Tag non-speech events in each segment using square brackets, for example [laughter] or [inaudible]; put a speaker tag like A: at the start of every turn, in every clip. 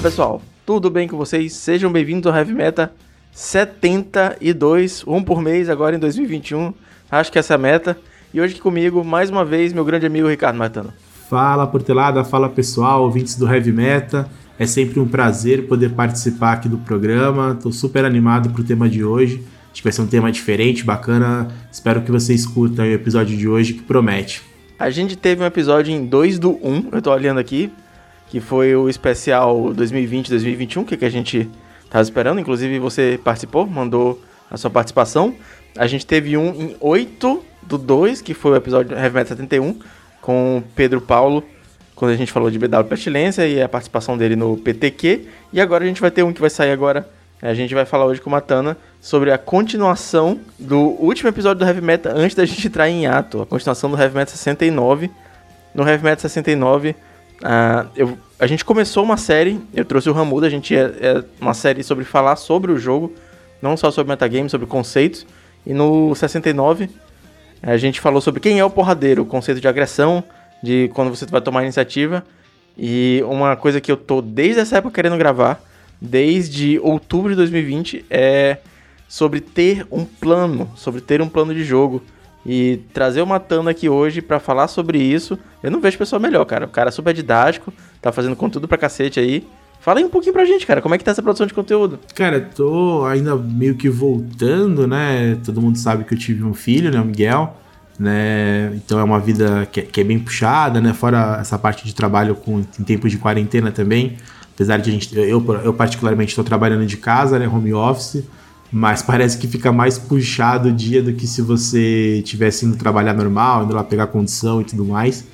A: pessoal, tudo bem com vocês? Sejam bem-vindos ao Heavy Meta 72, um por mês agora em 2021. Acho que essa é a meta. E hoje aqui comigo, mais uma vez, meu grande amigo Ricardo Martano.
B: Fala Portelada, fala pessoal, ouvintes do Heavy Meta. É sempre um prazer poder participar aqui do programa. Estou super animado pro tema de hoje. Acho que vai ser um tema diferente, bacana. Espero que vocês curtam o episódio de hoje que promete.
A: A gente teve um episódio em 2 do 1, eu tô olhando aqui, que foi o especial 2020-2021, que, que a gente tava esperando. Inclusive você participou, mandou a sua participação. A gente teve um em 8 do 2, que foi o episódio Heavy Metal 71, com Pedro Paulo, quando a gente falou de BW Pestilência e a participação dele no PTQ. E agora a gente vai ter um que vai sair agora. A gente vai falar hoje com o Matana sobre a continuação do último episódio do Heavy Metal antes da gente entrar em ato, a continuação do Heavy Metal 69. No Heavy Metal 69, uh, eu, a gente começou uma série, eu trouxe o Ramuda, a gente é, é, uma série sobre falar sobre o jogo, não só sobre metagame, sobre conceitos. E no 69, a gente falou sobre quem é o porradeiro, o conceito de agressão, de quando você vai tomar iniciativa. E uma coisa que eu tô desde essa época querendo gravar, desde outubro de 2020, é sobre ter um plano, sobre ter um plano de jogo. E trazer o Matando aqui hoje para falar sobre isso, eu não vejo pessoa melhor, cara. O cara é super didático, tá fazendo conteúdo pra cacete aí. Fala aí um pouquinho pra gente, cara, como é que tá essa produção de conteúdo?
B: Cara, tô ainda meio que voltando, né? Todo mundo sabe que eu tive um filho, né, o Miguel, né? Então é uma vida que, que é bem puxada, né? Fora essa parte de trabalho com, em tempos de quarentena também. Apesar de a gente, eu, eu particularmente estou trabalhando de casa, né? Home office. Mas parece que fica mais puxado o dia do que se você tivesse indo trabalhar normal, indo lá pegar condição e tudo mais.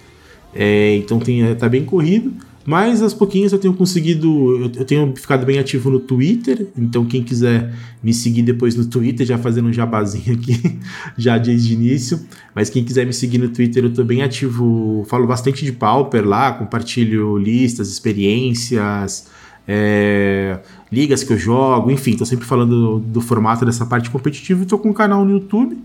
B: É, então tem, tá bem corrido. Mas aos pouquinhos eu tenho conseguido. Eu, tenho ficado bem ativo no Twitter. Então, quem quiser me seguir depois no Twitter, já fazendo um jabazinho aqui, [laughs] já desde o início. Mas quem quiser me seguir no Twitter, eu tô bem ativo. Falo bastante de Pauper lá, compartilho listas, experiências. É, ligas que eu jogo, enfim, tô sempre falando do, do formato dessa parte competitiva e tô com um canal no YouTube.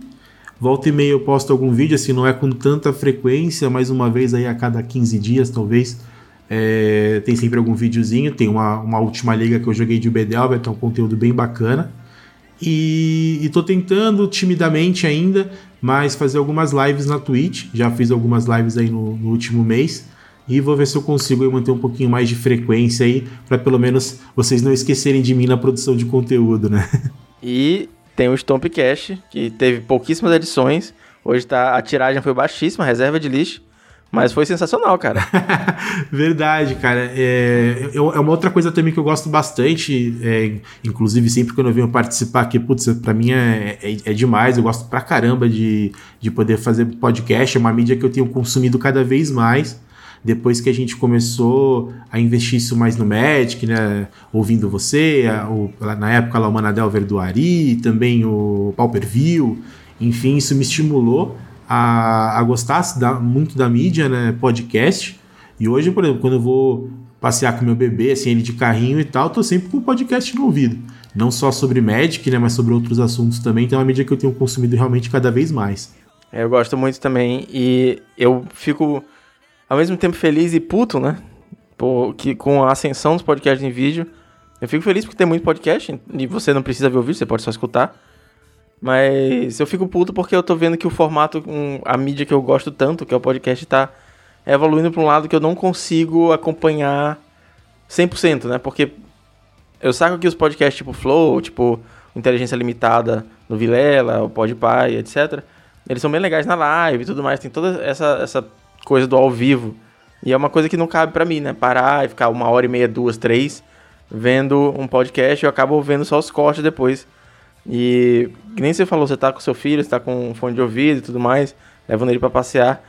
B: Volta e meia eu posto algum vídeo, assim, não é com tanta frequência, mais uma vez aí a cada 15 dias, talvez. É, tem sempre algum videozinho, tem uma, uma última liga que eu joguei de Bedelver, que é um conteúdo bem bacana. E, e tô tentando timidamente ainda, mas fazer algumas lives na Twitch. Já fiz algumas lives aí no, no último mês. E vou ver se eu consigo manter um pouquinho mais de frequência aí, para pelo menos vocês não esquecerem de mim na produção de conteúdo, né? [laughs]
A: E tem o Stompcast, que teve pouquíssimas edições. Hoje tá, a tiragem foi baixíssima, reserva de lixo. Mas foi sensacional, cara. [laughs]
B: Verdade, cara. É, eu, é uma outra coisa também que eu gosto bastante. É, inclusive, sempre quando eu venho participar aqui, putz, pra mim é, é, é, demais. Eu gosto pra caramba de, de poder fazer podcast. É uma mídia que eu tenho consumido cada vez mais. Depois que a gente começou a investir isso mais no Magic, né? Ouvindo você, a, o, na época lá o Manadel Verduari, também o Pauper View. Enfim, isso me estimulou a, a gostar da, muito da mídia, né? Podcast. E hoje, por exemplo, quando eu vou passear com meu bebê, assim, ele de carrinho e tal, tô sempre com o podcast no ouvido. Não só sobre Magic, né? Mas sobre outros assuntos também. Então é uma mídia que eu tenho consumido realmente cada vez mais.
A: É, eu gosto muito também. E eu fico ao mesmo tempo feliz e puto, né? Por, que, com a ascensão dos podcasts em vídeo. Eu fico feliz porque tem muito podcast e você não precisa ver o vídeo, você pode só escutar. Mas eu fico puto porque eu tô vendo que o formato, a mídia que eu gosto tanto, que é o podcast, tá evoluindo para um lado que eu não consigo acompanhar 100%, né? Porque eu saco que os podcasts tipo Flow, tipo Inteligência Limitada no Vilela, o Podpah, etc. Eles são bem legais na live e tudo mais. Tem toda essa, essa coisa do ao vivo. E é uma coisa que não cabe para mim, né? Parar e ficar uma hora e meia, duas, três, vendo um podcast, eu acabo vendo só os cortes depois. E nem você falou, você tá com seu filho, você tá com fone de ouvido e tudo mais, levando ele para passear.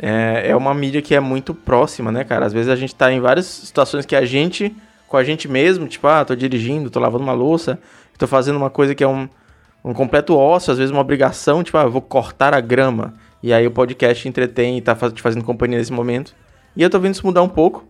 A: É, é uma mídia que é muito próxima, né, cara? Às vezes a gente tá em várias situações que a gente, com a gente mesmo, tipo, ah, tô dirigindo, tô lavando uma louça, tô fazendo uma coisa que é um, um completo ócio, às vezes uma obrigação, tipo, ah, vou cortar a grama. E aí o podcast entretém e tá te fazendo companhia nesse momento. E eu tô vendo isso mudar um pouco.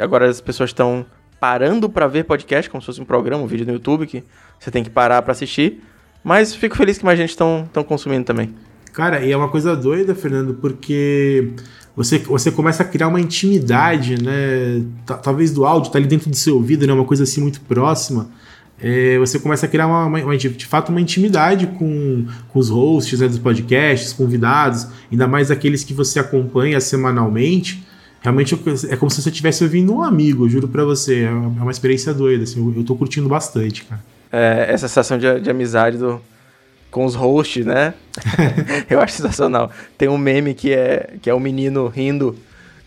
A: Agora as pessoas estão parando para ver podcast, como se fosse um programa, um vídeo no YouTube que você tem que parar para assistir. Mas fico feliz que mais gente estão consumindo também.
B: Cara, e é uma coisa doida, Fernando, porque você, você começa a criar uma intimidade, né? Talvez do áudio, tá ali dentro do seu ouvido, né? Uma coisa assim muito próxima. É, você começa a criar uma, uma, de fato uma intimidade com, com os hosts né, dos podcasts, convidados, ainda mais aqueles que você acompanha semanalmente. Realmente é como se você estivesse ouvindo um amigo, juro para você. É uma experiência doida, assim, eu, eu tô curtindo bastante, cara.
A: É, essa sensação de, de amizade do, com os hosts, né? [laughs] [laughs] eu acho sensacional. Tem um meme que é, que é um menino rindo.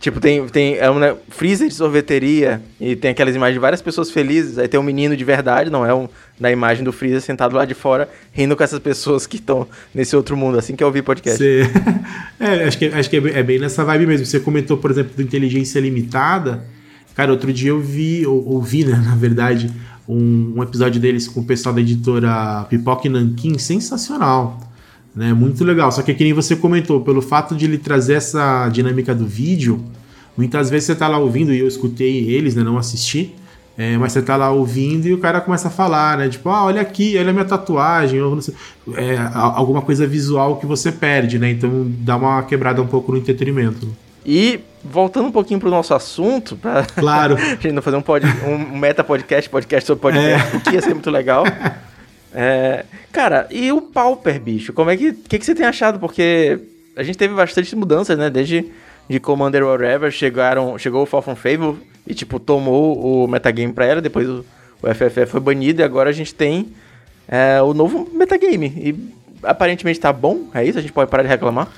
A: Tipo, tem, tem é um né, freezer de sorveteria e tem aquelas imagens de várias pessoas felizes. Aí tem um menino de verdade, não é um da imagem do freezer sentado lá de fora, rindo com essas pessoas que estão nesse outro mundo, assim que eu ouvi podcast. [laughs]
B: É, acho que, acho que é bem nessa vibe mesmo. Você comentou, por exemplo, do inteligência limitada. Cara, outro dia eu vi, ou, ouvi, né, [laughs] na verdade, um, um, episódio deles com o pessoal da editora Pipoca e Nankin, sensacional. Né? Muito legal. Só que que nem você comentou, pelo fato de ele trazer essa dinâmica do vídeo, muitas vezes você tá lá ouvindo, e eu escutei eles, né? Não assisti. É, mas você tá lá ouvindo e o cara começa a falar, né? Tipo, ah, olha aqui, olha a minha tatuagem, é, alguma coisa visual que você perde, né? Então dá uma quebrada um pouco no entretenimento.
A: E voltando um pouquinho pro nosso assunto, pra
B: claro. [laughs]
A: a gente não fazer um, pod, um meta podcast, podcast sobre podcast, é. o que ia ser muito legal. [laughs] É, cara, e o Pauper, bicho? Como é que, que, que você tem achado? Porque a gente teve bastante mudanças, né? Desde de Commander Whatever, chegaram, chegou o Fall from Fable e, tipo, tomou o metagame pra ela, depois o, o FFF foi banido e agora a gente tem é, o novo metagame. E aparentemente tá bom, é isso? A gente pode parar de reclamar?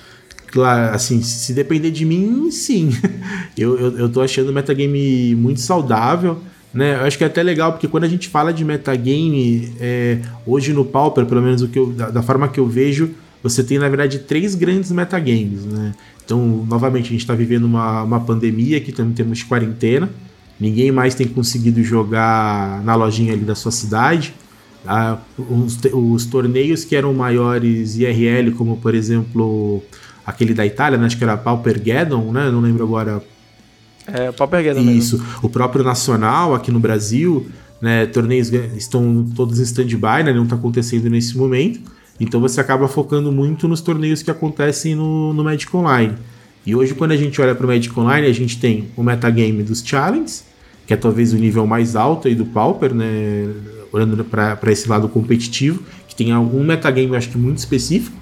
B: Claro, assim, se depender de mim, sim. [laughs] eu, eu, eu tô achando o metagame muito saudável. Né? Eu acho que é até legal, porque quando a gente fala de metagame, é, hoje no Pauper, pelo menos o que eu, da, da, forma que eu vejo, você tem, na verdade, três grandes metagames. Né? Então, novamente, a gente está vivendo uma, uma pandemia que também temos quarentena. Ninguém mais tem conseguido jogar na lojinha ali da sua cidade. Ah, os, os, torneios que eram maiores IRL, como por exemplo aquele da Itália, né? acho que era Paupergeddon, né? Não lembro agora
A: é, o Paupergeddon
B: Isso. Mesmo. O próprio Nacional aqui no Brasil, né, torneios estão todos em stand-by, né, não está acontecendo nesse momento. Então você acaba focando muito nos torneios que acontecem no, no Magic Online. E hoje, quando a gente olha para o Magic Online, a gente tem o metagame dos Challenges, que é talvez o nível mais alto aí do Pauper, né? Olhando para esse lado competitivo, que tem algum metagame, acho que muito específico.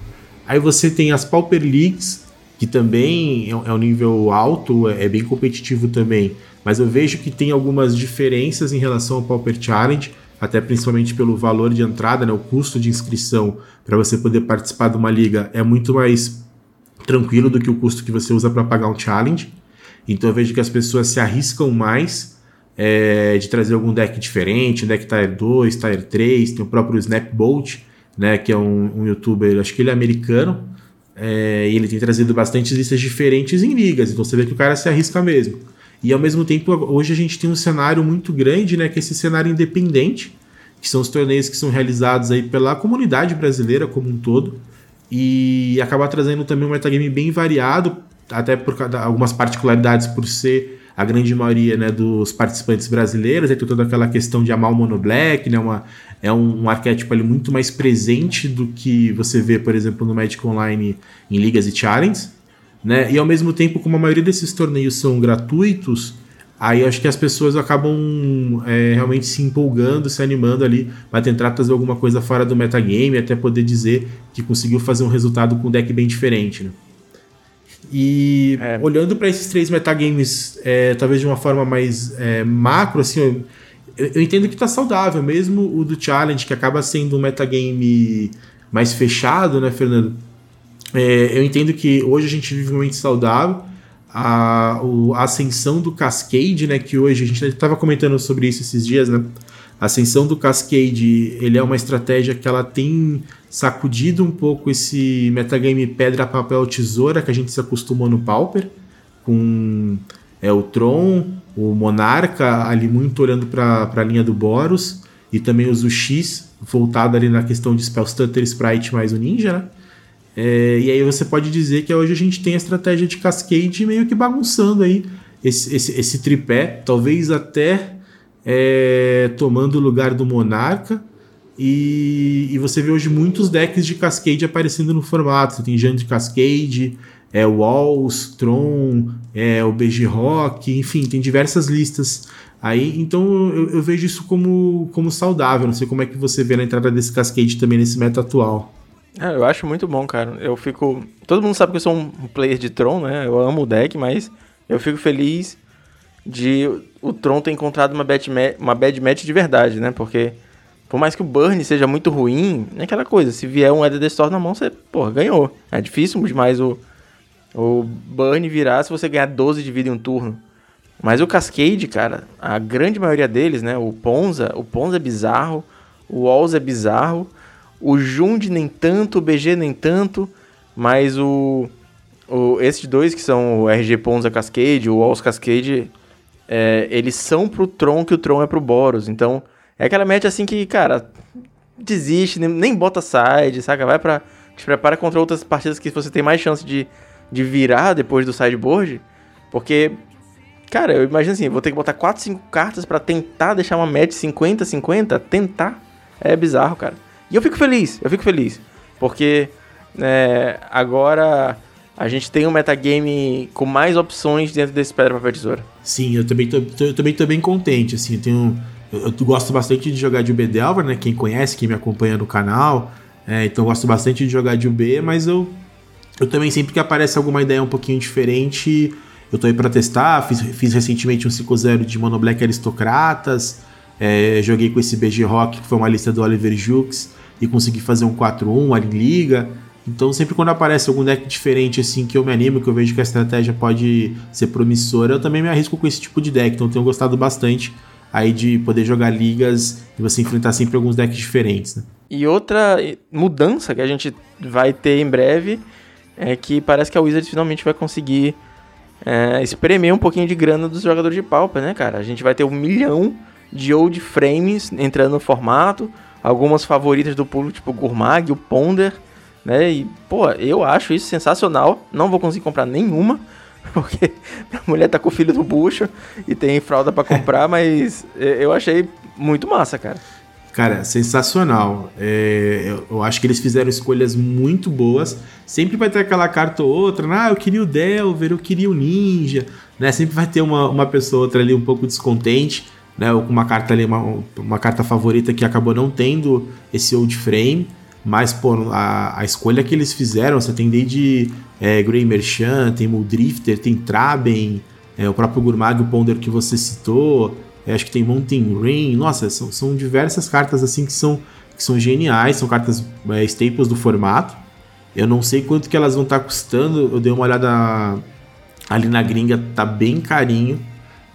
B: Aí você tem as Pauper Leagues, que também é um nível alto, é, é bem competitivo também. Mas eu vejo que tem algumas diferenças em relação ao Pauper Challenge, até principalmente pelo valor de entrada, né, o custo de inscrição para você poder participar de uma liga é muito mais tranquilo do que o custo que você usa para pagar um challenge. Então eu vejo que as pessoas se arriscam mais é, de trazer algum deck diferente, deck Tier 2, Tier 3, tem o próprio Snapbolt, né, que é um, um youtuber, acho que ele é americano, é, ele tem trazido bastante listas diferentes em ligas, então você vê que o cara se arrisca mesmo. E ao mesmo tempo, hoje a gente tem um cenário muito grande, né, que é esse cenário independente, que são os torneios que são realizados aí pela comunidade brasileira como um todo, e acaba trazendo também um metagame bem variado, até por algumas particularidades por ser a grande maioria né, dos participantes brasileiros, aí tem toda aquela questão de amar o Mono Black, né, uma, é um, um, arquétipo ali muito mais presente do que você vê, por exemplo, no Magic Online em ligas e challenges, né, e ao mesmo tempo, como a maioria desses torneios são gratuitos, aí acho que as pessoas acabam é, realmente se empolgando, se animando ali para tentar trazer alguma coisa fora do metagame, até poder dizer que conseguiu fazer um resultado com um deck bem diferente, né. E é. olhando para esses três metagames, é, talvez de uma forma mais é, macro, assim, eu, eu, entendo que está saudável, mesmo o do Challenge, que acaba sendo um metagame mais fechado, né, Fernando? É, eu entendo que hoje a gente vive um momento saudável. A, o, a ascensão do Cascade, né, que hoje a gente estava comentando sobre isso esses dias, né? A ascensão do Cascade, ele é uma estratégia que ela tem sacudido um pouco esse metagame pedra, papel, tesoura que a gente se acostumou no Pauper, com é, o Tron, o Monarca ali muito olhando para a linha do Boros, e também os UX voltado ali na questão de Spell Stutter, Sprite mais o Ninja, né? É, e aí você pode dizer que hoje a gente tem a estratégia de Cascade meio que bagunçando aí esse, esse, esse tripé, talvez até é, tomando o lugar do Monarca. E, e, você vê hoje muitos decks de Cascade aparecendo no formato. Você tem Jand de Cascade, é, Walls, Tron, é, o BG Rock, enfim, tem diversas listas aí. Então eu, eu, vejo isso como, como saudável. Não sei como é que você vê na entrada desse Cascade também nesse meta atual.
A: É, eu acho muito bom, cara. Eu fico. Todo mundo sabe que eu sou um player de Tron, né? Eu amo o deck, mas eu fico feliz de o Tron ter encontrado uma bad, uma bad match de verdade, né? Porque por mais que o burn seja muito ruim, é aquela coisa, se vier um Eder Store na mão, você, pô, ganhou. É difícil demais o, o burn virar se você ganhar 12 de vida em um turno. Mas o Cascade, cara, a grande maioria deles, né? O Ponza, o Ponza é bizarro, o Walls é bizarro, o Jund nem tanto, o BG nem tanto, mas o, o esses dois que são o RG Ponza Cascade, o Walls Cascade, é, eles são pro Tron que o Tron é pro Boros. Então, é aquela match assim que, cara, desiste, nem, nem bota side, saca? Vai pra. Te prepara contra outras partidas que você tem mais chance de, de virar depois do sideboard. Porque, cara, eu imagino assim, vou ter que botar 4, 5 cartas para tentar deixar uma match 50-50. Tentar. É bizarro, cara. E eu fico feliz, eu fico feliz. Porque é, agora a gente tem um metagame com mais opções dentro desse pedra papel tesoura.
B: Sim, eu também tô, eu também tô bem contente, assim, eu tenho eu, eu, gosto bastante de jogar de UB Delver, né? Quem conhece, quem me acompanha no canal. É, então eu gosto bastante de jogar de UB, mas eu, eu também sempre que aparece alguma ideia um pouquinho diferente, eu tô aí pra testar. Fiz, fiz recentemente um 5-0 de Mono Black Aristocratas. É, joguei com esse BG Rock, que foi uma lista do Oliver Jukes, e consegui fazer um 4-1 ali em liga. Então, sempre quando aparece algum deck diferente, assim, que eu me animo, que eu vejo que a estratégia pode ser promissora, eu também me arrisco com esse tipo de deck. Então, tenho gostado bastante aí de poder jogar ligas e você enfrentar sempre alguns decks diferentes. Né?
A: E outra mudança que a gente vai ter em breve é que parece que a Wizards finalmente vai conseguir é, espremer um pouquinho de grana dos jogadores de Pauper, né, cara? A gente vai ter um milhão de old frames entrando no formato, algumas favoritas do público, tipo o Gourmag, o Ponder, né? E, pô, eu acho isso sensacional. Não vou conseguir comprar nenhuma, [laughs] porque a mulher tá com o filho do bucho e tem fralda para comprar, [laughs] mas eu achei muito massa, cara.
B: Cara, sensacional. É, eu, acho que eles fizeram escolhas muito boas. Sempre vai ter aquela carta ou outra, ah, eu queria o Delver, eu queria o Ninja, né? Sempre vai ter uma, uma pessoa outra ali um pouco descontente, né? Ou com uma carta ali, uma, uma carta favorita que acabou não tendo esse old frame. Mas, pô, a, a escolha que eles fizeram, você tem desde é, Grey Merchant, tem Muldrifter, tem Traben, é, o próprio Gurmag, o Ponder que você citou, acho que tem Mountain Rain, nossa, são, são diversas cartas assim que são, que são geniais, são cartas é, staples do formato. Eu não sei quanto que elas vão estar tá custando, eu dei uma olhada ali na gringa, tá bem carinho,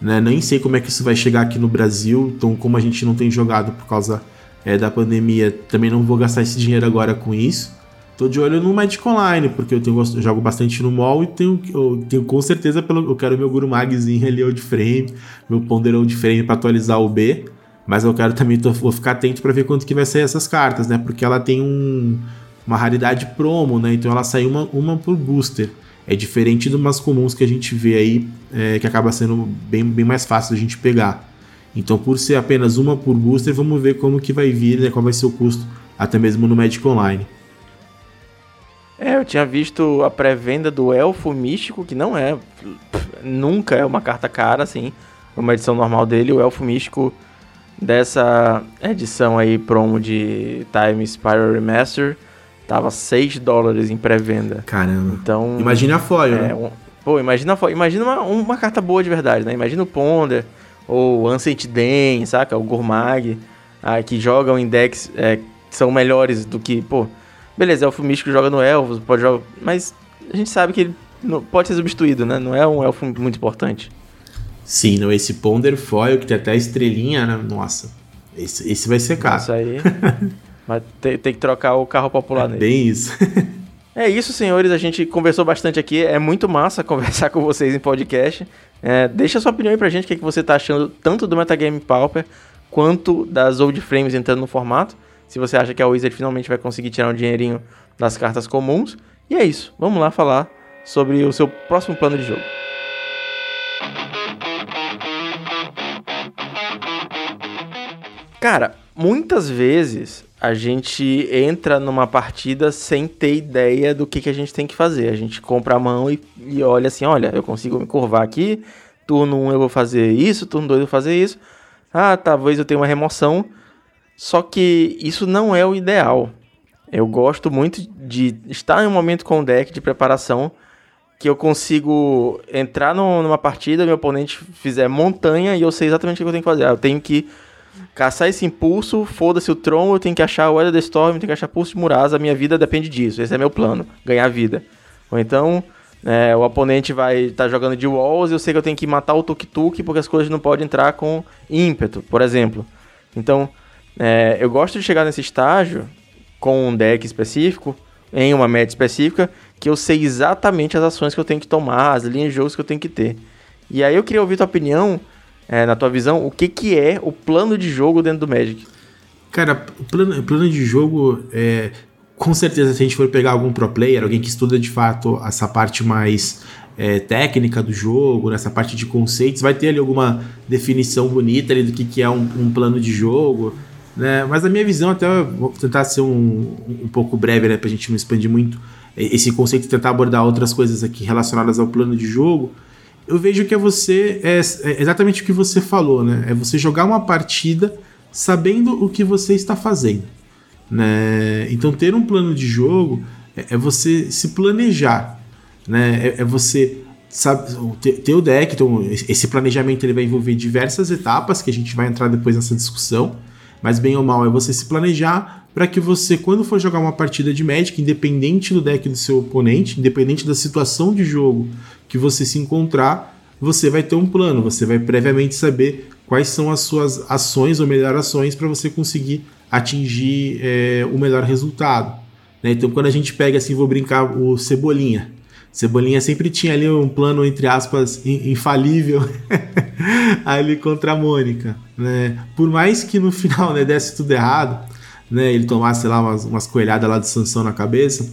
B: né? Nem sei como é que isso vai chegar aqui no Brasil, então como a gente não tem jogado por causa é, da pandemia, também não vou gastar esse dinheiro agora com isso. Tô de olho no Magic Online, porque eu, tenho, eu jogo bastante no mall e tenho, tenho com certeza, pelo, eu quero meu Guru Magzinho ali old frame, meu Ponderão de frame para atualizar o B. Mas eu quero também, tô, vou ficar atento para ver quanto que vai sair essas cartas, né? Porque ela tem um, uma raridade promo, né? Então ela sai uma, uma por booster. É diferente de umas comuns que a gente vê aí, é, que acaba sendo bem, bem mais fácil a gente pegar. Então, por ser apenas uma por booster, vamos ver como que vai vir, né, qual vai ser o custo, até mesmo no Magic Online.
A: É, eu tinha visto a pré-venda do Elfo Místico, que não é, nunca é uma carta cara, assim, uma edição normal dele. O Elfo Místico dessa edição aí, promo de Time Spiral Remaster, tava 6 dólares em pré-venda.
B: Caramba.
A: Então...
B: Imagina a foil,
A: é,
B: né?
A: Um, pô, imagina a foil. Imagina uma, uma carta boa de verdade, né? Imagina o Ponder ou Ancient Den, saca? O Gourmag, ah, que jogam em decks é, são melhores do que, pô, beleza, elfo místico joga no elfos, pode jogar, mas a gente sabe que ele não, pode ser substituído, né? Não é um elfo muito importante.
B: Sim, não, esse Ponder Foil que tem até a estrelinha, né? Nossa, esse, esse vai ser caro.
A: Isso aí. [laughs] Mas tem, tem, que trocar o carro popular é nele.
B: Bem isso. [laughs]
A: é isso, senhores. A gente conversou bastante aqui. É muito massa [laughs] conversar com vocês em podcast. É, deixa sua opinião aí pra gente, o que, é que você tá achando tanto do Metagame Pauper quanto das old frames entrando no formato. Se você acha que a Wizard finalmente vai conseguir tirar um dinheirinho das cartas comuns. E é isso, vamos lá falar sobre o seu próximo plano de jogo. Cara, muitas vezes a gente entra numa partida sem ter ideia do que, que a gente tem que fazer. A gente compra a mão e, e olha assim, olha, eu consigo me curvar aqui, turno 1 um eu vou fazer isso, turno 2 eu vou fazer isso. Ah, talvez eu tenha uma remoção. Só que isso não é o ideal. Eu gosto muito de estar em um momento com o deck de preparação que eu consigo entrar no, numa partida, meu oponente fizer montanha e eu sei exatamente o que eu tenho que fazer. Ah, eu tenho que caçar esse impulso, foda-se o Tron, eu tenho que achar o Elder Storm, eu tenho que achar Pulso de Murasa, a minha vida depende disso, esse é meu plano, ganhar vida. Ou então, é, o oponente vai estar tá jogando de walls e eu sei que eu tenho que matar o Tuk Tuk porque as coisas não podem entrar com ímpeto, por exemplo. Então, é, eu gosto de chegar nesse estágio com um deck específico, em uma meta específica, que eu sei exatamente as ações que eu tenho que tomar, as linhas de jogos que eu tenho que ter. E aí eu queria ouvir tua opinião é, na tua visão, o que, que é o plano de jogo dentro do Magic?
B: Cara, o plano, plano de jogo é. Com certeza, se a gente for pegar algum pro player, alguém que estuda de fato essa parte mais é, técnica do jogo, nessa parte de conceitos, vai ter ali alguma definição bonita ali do que, que é um, um plano de jogo. Né? Mas a minha visão, até vou tentar ser um, um pouco breve, né, pra gente não expandir muito esse conceito e tentar abordar outras coisas aqui relacionadas ao plano de jogo eu vejo que é você, é, é exatamente o que você falou, né? É você jogar uma partida sabendo o que você está fazendo. Né? Então, ter um plano de jogo é, é você se planejar. Né? É, é você sabe, ter, ter, o deck. Então, esse planejamento ele vai envolver diversas etapas que a gente vai entrar depois nessa discussão. Mas, bem ou mal, é você se planejar para que você, quando for jogar uma partida de Magic, independente do deck do seu oponente, independente da situação de jogo que você se encontrar, você vai ter um plano, você vai previamente saber quais são as suas ações ou melhor ações para você conseguir atingir é, o melhor resultado. Né? Então, quando a gente pega assim, vou brincar o Cebolinha. Cebolinha sempre tinha ali um plano, entre aspas, infalível [laughs] ali contra a Mônica. Né? Por mais que no final né, desse tudo errado, né, ele tomasse lá umas, umas coelhadas lá de Sansão na cabeça,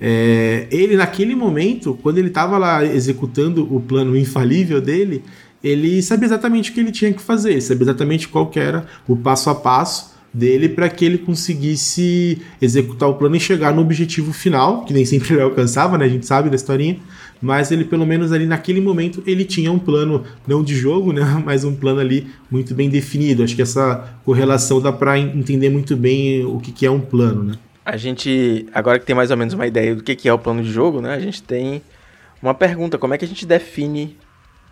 B: é, ele, naquele momento, quando ele estava lá executando o plano infalível dele, ele sabia exatamente o que ele tinha que fazer, sabia exatamente qual era o passo a passo dele para que ele conseguisse executar o plano e chegar no objetivo final, que nem sempre ele [laughs] alcançava, né? A gente sabe da historinha, mas ele pelo menos ali naquele momento ele tinha um plano não de jogo, né, [laughs] mas um plano ali muito bem definido. Acho que essa correlação dá para entender muito bem o que, que é um plano, né?
A: A gente, agora que tem mais ou menos uma ideia do que é o plano de jogo, né? A gente tem uma pergunta: como é que a gente define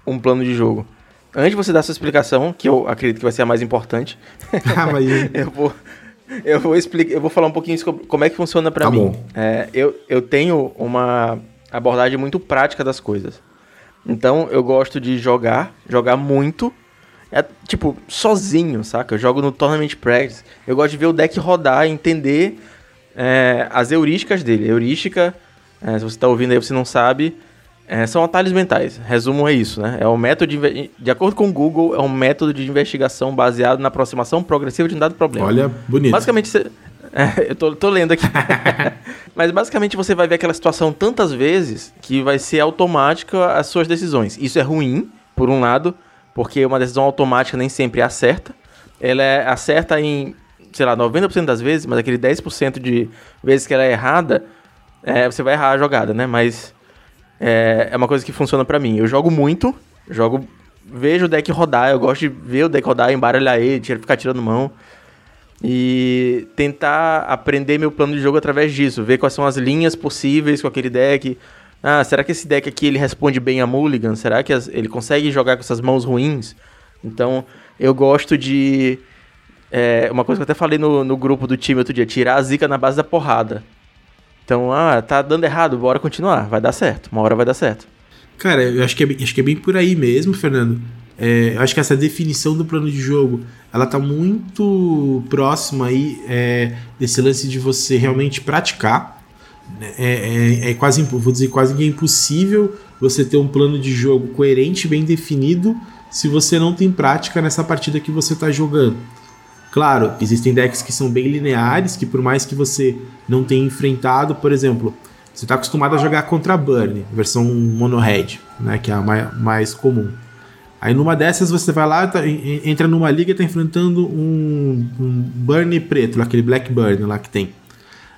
A: um plano de jogo? Antes de você dar sua explicação, que eu acredito que vai ser a mais importante, [laughs] ah, mas... [laughs] eu vou eu vou explicar, eu vou falar um pouquinho sobre como é que funciona para tá mim. É, eu, eu tenho uma abordagem muito prática das coisas. Então eu gosto de jogar, jogar muito, é tipo sozinho, saca? Eu jogo no Tournament Practice. Eu gosto de ver o deck rodar, entender é, as heurísticas dele. Heurística, é, se você está ouvindo aí você não sabe, é, são atalhos mentais. Resumo é isso, né? É um método de, de acordo com o Google, é um método de investigação baseado na aproximação progressiva de um dado problema.
B: Olha, bonito.
A: Basicamente, você, [laughs] é, eu tô, tô lendo aqui. [laughs] Mas basicamente você vai ver aquela situação tantas vezes que vai ser automática as suas decisões. Isso é ruim, por um lado, porque uma decisão automática nem sempre acerta. Ela é acerta em sei lá, 90% das vezes, mas aquele 10% de vezes que ela é errada, é, você vai errar a jogada, né? Mas é, é uma coisa que funciona para mim. Eu jogo muito, jogo, vejo o deck rodar, eu gosto de ver o deck rodar, embaralhar ele, ficar tirando mão. E tentar aprender meu plano de jogo através disso, ver quais são as linhas possíveis com aquele deck. Ah, será que esse deck aqui ele responde bem a Mulligan? Será que as, ele consegue jogar com essas mãos ruins? Então, eu gosto de é, uma coisa que eu até falei no, no grupo do time outro dia, tirar a zica na base da porrada. Então, ah, tá dando errado, bora continuar, vai dar certo, uma hora vai dar certo.
B: Cara, eu acho que é, acho que é bem por aí mesmo, Fernando. É, eu acho que essa definição do plano de jogo, ela tá muito próxima aí é, desse lance de você realmente praticar. É, é, é, quase, vou dizer, quase que é impossível você ter um plano de jogo coerente, bem definido, se você não tem prática nessa partida que você está jogando. Claro, existem decks que são bem lineares, que por mais que você não tenha enfrentado, por exemplo, você está acostumado a jogar contra Burn, versão mono red, né, que é a mais, comum. Aí numa dessas você vai lá, tá, entra numa liga e tá enfrentando um, um Burn preto, aquele Black Burn lá que tem.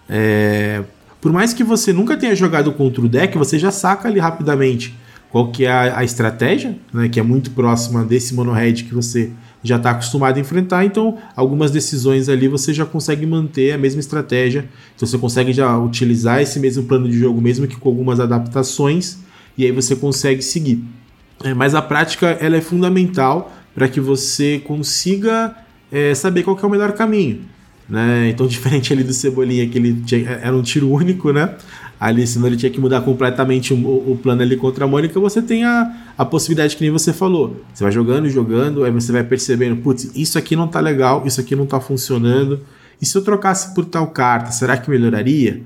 B: É, por mais que você nunca tenha jogado contra o deck, você já saca ali rapidamente qual que é a, a estratégia, né, que é muito próxima desse mono red que você já está acostumado a enfrentar, então algumas decisões ali você já consegue manter a mesma estratégia, então você consegue já utilizar esse mesmo plano de jogo, mesmo que com algumas adaptações, e aí você consegue seguir. É, mas a prática ela é fundamental para que você consiga é, saber qual é o melhor caminho. Né? Então, [laughs] diferente ali do Cebolinha, que ele tinha, era um tiro único, né? Ali, senão ele tinha que mudar completamente o, o, plano ali contra a Mônica, você tem a, a possibilidade que nem você falou. Você vai jogando, jogando, aí você vai percebendo, putz, isso aqui não tá legal, isso aqui não tá funcionando. E se eu trocasse por tal carta, será que melhoraria?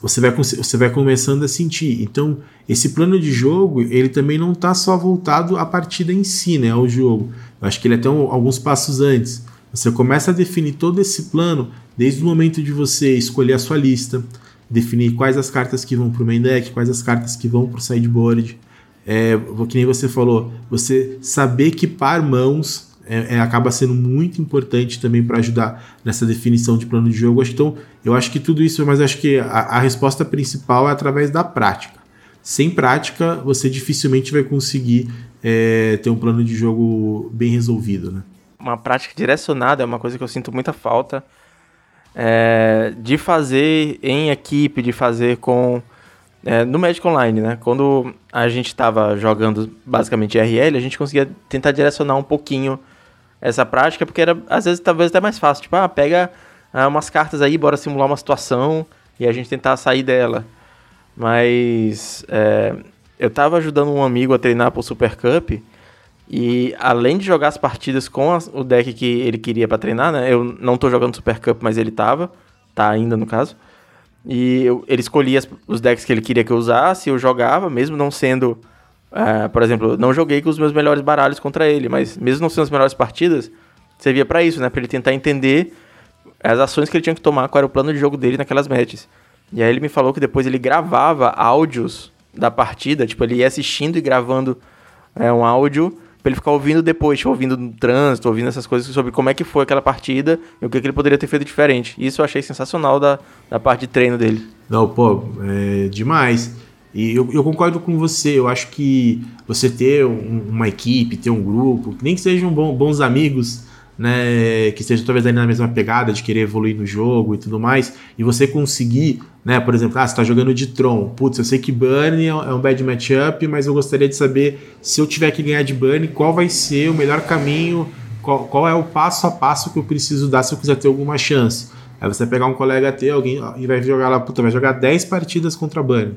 B: Você vai, você vai começando a sentir. Então, esse plano de jogo, ele também não tá só voltado à partida em si, né, ao jogo. Eu acho que ele é até um, alguns passos antes. Você começa a definir todo esse plano desde o momento de você escolher a sua lista, definir quais as cartas que vão para o main deck, quais as cartas que vão para o sideboard. É, que nem você falou, você saber equipar mãos é, é, acaba sendo muito importante também para ajudar nessa definição de plano de jogo. Então, eu acho que tudo isso, mas acho que a, a resposta principal é através da prática. Sem prática, você dificilmente vai conseguir é, ter um plano de jogo bem resolvido. Né?
A: Uma prática direcionada é uma coisa que eu sinto muita falta é, de fazer em equipe, de fazer com. É, no Magic Online, né? Quando a gente estava jogando basicamente RL, a gente conseguia tentar direcionar um pouquinho essa prática, porque era às vezes talvez até mais fácil. Tipo, ah, pega ah, umas cartas aí, bora simular uma situação e a gente tentar sair dela. Mas é, eu estava ajudando um amigo a treinar pro Super Cup e além de jogar as partidas com o deck que ele queria para treinar, né? Eu não tô jogando Super Cup, mas ele tava, tá ainda no caso. E eu, ele escolhia as, os decks que ele queria que eu usasse, eu jogava, mesmo não sendo. Uh, por exemplo, não joguei com os meus melhores baralhos contra ele, mas mesmo não sendo as melhores partidas, servia para isso, né? Pra ele tentar entender as ações que ele tinha que tomar, qual era o plano de jogo dele naquelas matches. E aí ele me falou que depois ele gravava áudios da partida, tipo, ele ia assistindo e gravando é, um áudio pra ele ficar ouvindo depois, tipo, ouvindo no trânsito, ouvindo essas coisas sobre como é que foi aquela partida e o que, que ele poderia ter feito diferente. Isso eu achei sensacional da, da parte de treino dele.
B: Não, pô, é demais. E eu, eu concordo com você, eu acho que você ter um, uma equipe, ter um grupo, nem que sejam bons amigos, né, que esteja talvez ali na mesma pegada de querer evoluir no jogo e tudo mais, e você conseguir, né, por exemplo, ah, você tá jogando de Tron, putz, eu sei que Burn é um bad matchup, mas eu gostaria de saber se eu tiver que ganhar de Burn, qual vai ser o melhor caminho, qual, qual é o passo a passo que eu preciso dar se eu quiser ter alguma chance. Aí você pegar um colega teu, alguém, e vai jogar lá, puta, vai jogar 10 partidas contra Burn.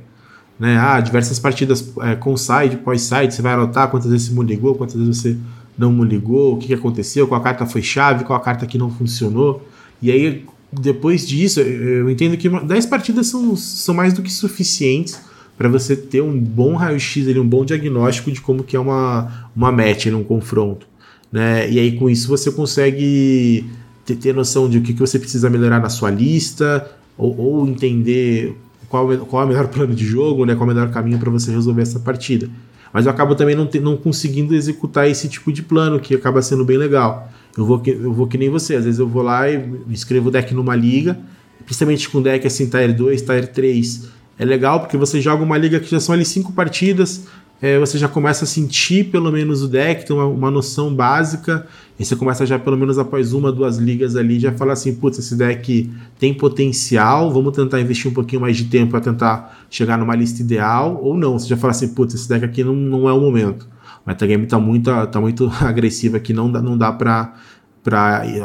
B: Né? Ah, diversas partidas é, com side, pós-side, você vai anotar quantas vezes você ligou, quantas vezes você não me ligou, o que, aconteceu, qual carta foi chave, qual carta que não funcionou. E aí, depois disso, eu entendo que 10 partidas são, são mais do que suficientes para você ter um bom raio-x, um bom diagnóstico de como que é uma, uma match, um confronto. Né? E aí, com isso, você consegue ter, ter noção de o que, que você precisa melhorar na sua lista, ou, ou entender qual, qual é o melhor plano de jogo, né? qual é o melhor caminho para você resolver essa partida. Mas eu acabo também não, te, não conseguindo executar esse tipo de plano, que acaba sendo bem legal. Eu vou, que, eu vou que nem você, às vezes eu vou lá e escrevo o deck numa liga, principalmente com deck assim, Tier 2, Tier 3. É legal porque você joga uma liga que já são ali cinco partidas, é, você já começa a sentir pelo menos o deck, tem uma, uma, noção básica, e você começa já pelo menos após uma, duas ligas ali, já falar assim, putz, esse deck tem potencial, vamos tentar investir um pouquinho mais de tempo para tentar chegar numa lista ideal, ou não, você já fala assim, putz, esse deck aqui não, não é o momento. O metagame tá muito, tá muito [laughs] agressivo aqui, não dá, não dá para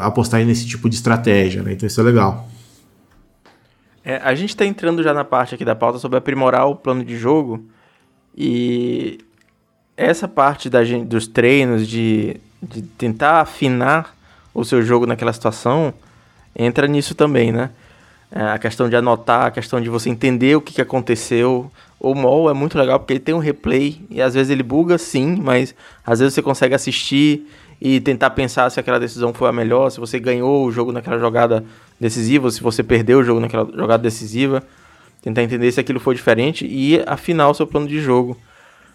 B: apostar nesse tipo de estratégia, né? Então isso é legal.
A: É, a gente está entrando já na parte aqui da pauta sobre aprimorar o plano de jogo, e essa parte da gente, dos treinos, de, de tentar afinar o seu jogo naquela situação, entra nisso também, né? É, a questão de anotar, a questão de você entender o que, que aconteceu. O MOL é muito legal porque ele tem um replay e às vezes ele buga sim, mas às vezes você consegue assistir e tentar pensar se aquela decisão foi a melhor, se você ganhou o jogo naquela jogada decisiva, se você perdeu o jogo naquela jogada decisiva tentar entender se aquilo foi diferente e afinar o seu plano de jogo.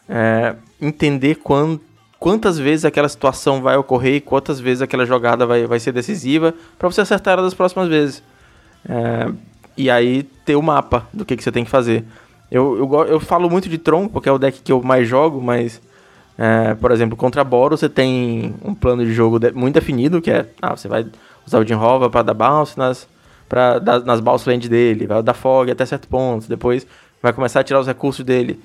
A: É, entender quando, quantas vezes aquela situação vai ocorrer e quantas vezes aquela jogada vai, vai ser decisiva para você acertar ela das próximas vezes. É, e aí ter o mapa do que, que você tem que fazer. Eu, eu, eu falo muito de Tron, porque é o deck que eu mais jogo, mas, é, por exemplo, contra Boro você tem um plano de jogo muito definido, que é, ah, você vai usar o Jim Hova para dar bounce nas, pra, dar, nas bounce land dele, vai dar fog até certo ponto, depois vai começar a tirar os recursos dele.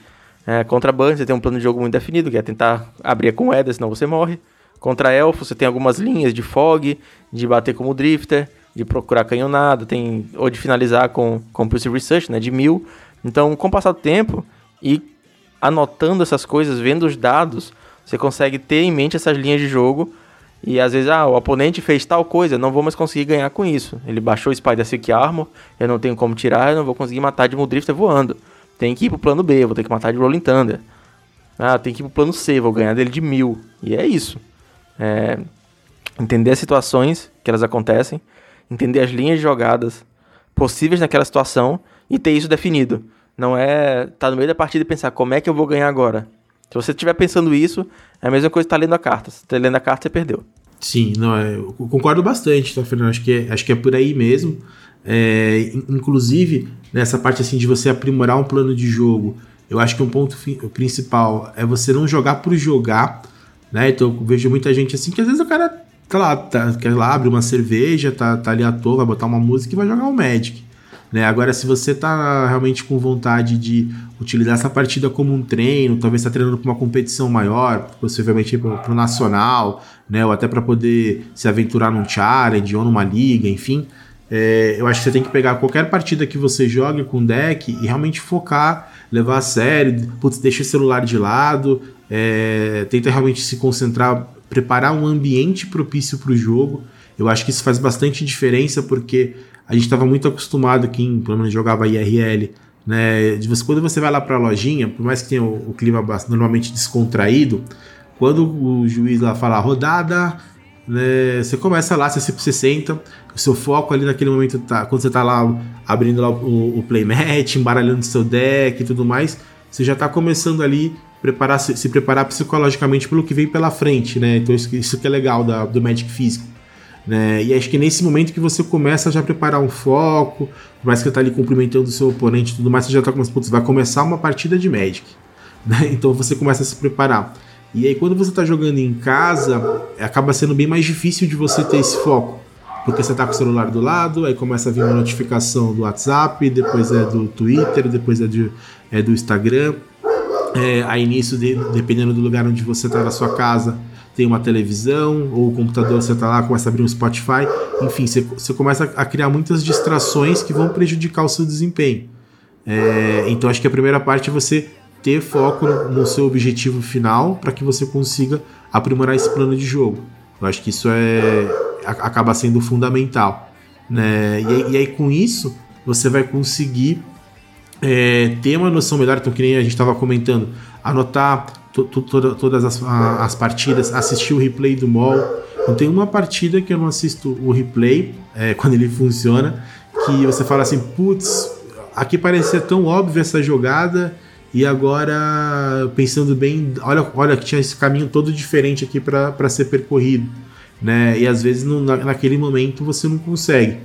A: É, contra Ban você tem um plano de jogo muito definido, que é tentar abrir com Eda, senão você morre. Contra Elfo você tem algumas linhas de fog, de bater como Drifter, de procurar canhonada, tem, ou de finalizar com Compulsive Research, né, de mil. Então, com o passar do tempo e anotando essas coisas, vendo os dados, você consegue ter em mente essas linhas de jogo. E às vezes, ah, o oponente fez tal coisa, não vou mais conseguir ganhar com isso. Ele baixou o Spider Silk Armor, eu não tenho como tirar, eu não vou conseguir matar de Drifter voando. Tem que ir pro plano B, vou ter que matar de Rolling Thunder. Ah, tem que ir pro plano C, vou ganhar dele de mil. E é isso. É, entender as situações que elas acontecem entender as linhas de jogadas possíveis naquela situação e ter isso definido. Não é estar tá no meio da partida e pensar como é que eu vou ganhar agora. Se você estiver pensando isso, é a mesma coisa que tá lendo a carta. Se está lendo a carta, você perdeu.
B: Sim, não, é, eu concordo bastante, tá, Fernando? Acho que é, acho que é por aí mesmo. É, inclusive, nessa parte assim de você aprimorar um plano de jogo, eu acho que um ponto principal é você não jogar por jogar, né? Então eu vejo muita gente assim que às vezes o cara tá lá, tá, quer lá, abre uma cerveja, tá, tá ali à toa, vai botar uma música e vai jogar um Magic. Né? Agora, se você tá realmente com vontade de utilizar essa partida como um treino, talvez está treinando para uma competição maior, possivelmente para o nacional, né? ou até para poder se aventurar num challenge ou numa liga, enfim, é, eu acho que você tem que pegar qualquer partida que você jogue com deck e realmente focar, levar a sério, putz, deixa o celular de lado, é, tenta realmente se concentrar preparar um ambiente propício para o jogo. Eu acho que isso faz bastante diferença porque a gente estava muito acostumado, quem pelo menos jogava IRL, né? De quando você vai lá para a lojinha, por mais que tenha o, o clima normalmente descontraído, quando o juiz lá fala rodada, né, você começa lá, você, você senta, o seu foco ali naquele momento tá, quando você está lá abrindo lá o, o playmat, embaralhando seu deck e tudo mais, você já está começando ali preparar, se, se, preparar psicologicamente pelo que vem pela frente, né? Então isso, isso que é legal da, do Magic físico. Né? E acho que nesse momento que você começa a já preparar um foco, por mais que você tá ali cumprimentando o seu oponente e tudo mais, você já tá com putz, vai começar uma partida de Magic. [laughs] Né? Então você começa a se preparar. E aí quando você está jogando em casa, acaba sendo bem mais difícil de você ter esse foco. Porque você está com o celular do lado, aí começa a vir uma notificação do WhatsApp, depois é do Twitter, depois é, de, é do Instagram. É, aí nisso, de, dependendo do lugar onde você está na sua casa, tem uma televisão, ou o computador você está lá, começa a abrir um Spotify. Enfim, você, você começa a criar muitas distrações que vão prejudicar o seu desempenho. É, então acho que a primeira parte é você ter foco no, no seu objetivo final para que você consiga aprimorar esse plano de jogo. Eu acho que isso é acaba sendo fundamental. Né? E, e aí com isso você vai conseguir é, ter uma noção melhor, então que nem a gente estava comentando, anotar todas as, as, partidas, assistir o replay do mall. Então tem uma partida que eu não assisto o replay é, [laughs] quando ele funciona, que você fala assim, putz, aqui parecia tão óbvio essa jogada e agora pensando bem, olha, olha que tinha esse caminho todo diferente aqui para ser percorrido, né? E às vezes no, naquele momento você não consegue.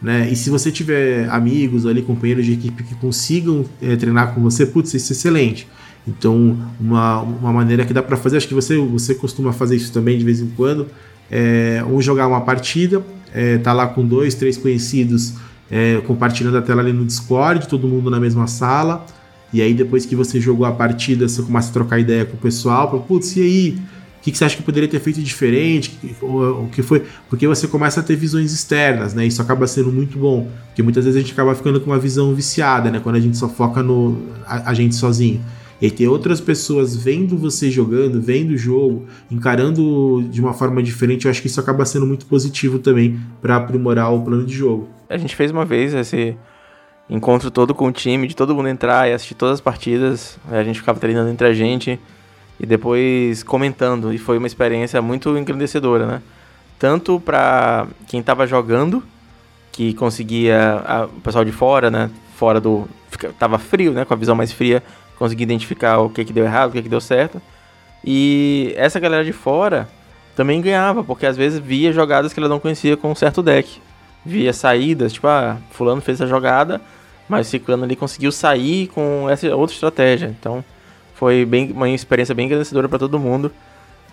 B: Né? E se você tiver amigos ali, companheiros de equipe que consigam é, treinar com você, putz, isso é excelente. Então, uma, uma maneira que dá para fazer, acho que você, você costuma fazer isso também de vez em quando, é ou jogar uma partida, é, tá lá com dois, três conhecidos é, compartilhando a tela ali no Discord, todo mundo na mesma sala, e aí depois que você jogou a partida, você começa a trocar ideia com o pessoal, putz, e aí? que, que você acha que poderia ter feito diferente? O que foi? Porque você começa a ter visões externas, né? Isso acaba sendo muito bom. Porque muitas vezes a gente acaba ficando com uma visão viciada, né? Quando a gente só foca no a, a gente sozinho. E ter outras pessoas vendo você jogando, vendo o jogo, encarando de uma forma diferente, eu acho que isso acaba sendo muito positivo também para aprimorar o plano de jogo.
A: A gente fez uma vez esse encontro todo com o time, de todo mundo entrar e assistir todas as partidas. A gente ficava treinando entre a gente e depois comentando. E foi uma experiência muito engrandecedora, né? Tanto para quem estava jogando, que conseguia, a, o pessoal de fora, né? Fora do. Fica, tava frio, né? Com a visão mais fria, conseguia identificar o que, que deu errado, o que, que deu certo. E essa galera de fora também ganhava, porque às vezes via jogadas que ela não conhecia com um certo deck. Via saídas, tipo, ah, fulano fez a jogada, mas ciclano ali conseguiu sair com essa outra estratégia. Então, foi bem uma experiência bem agradecedora para todo mundo.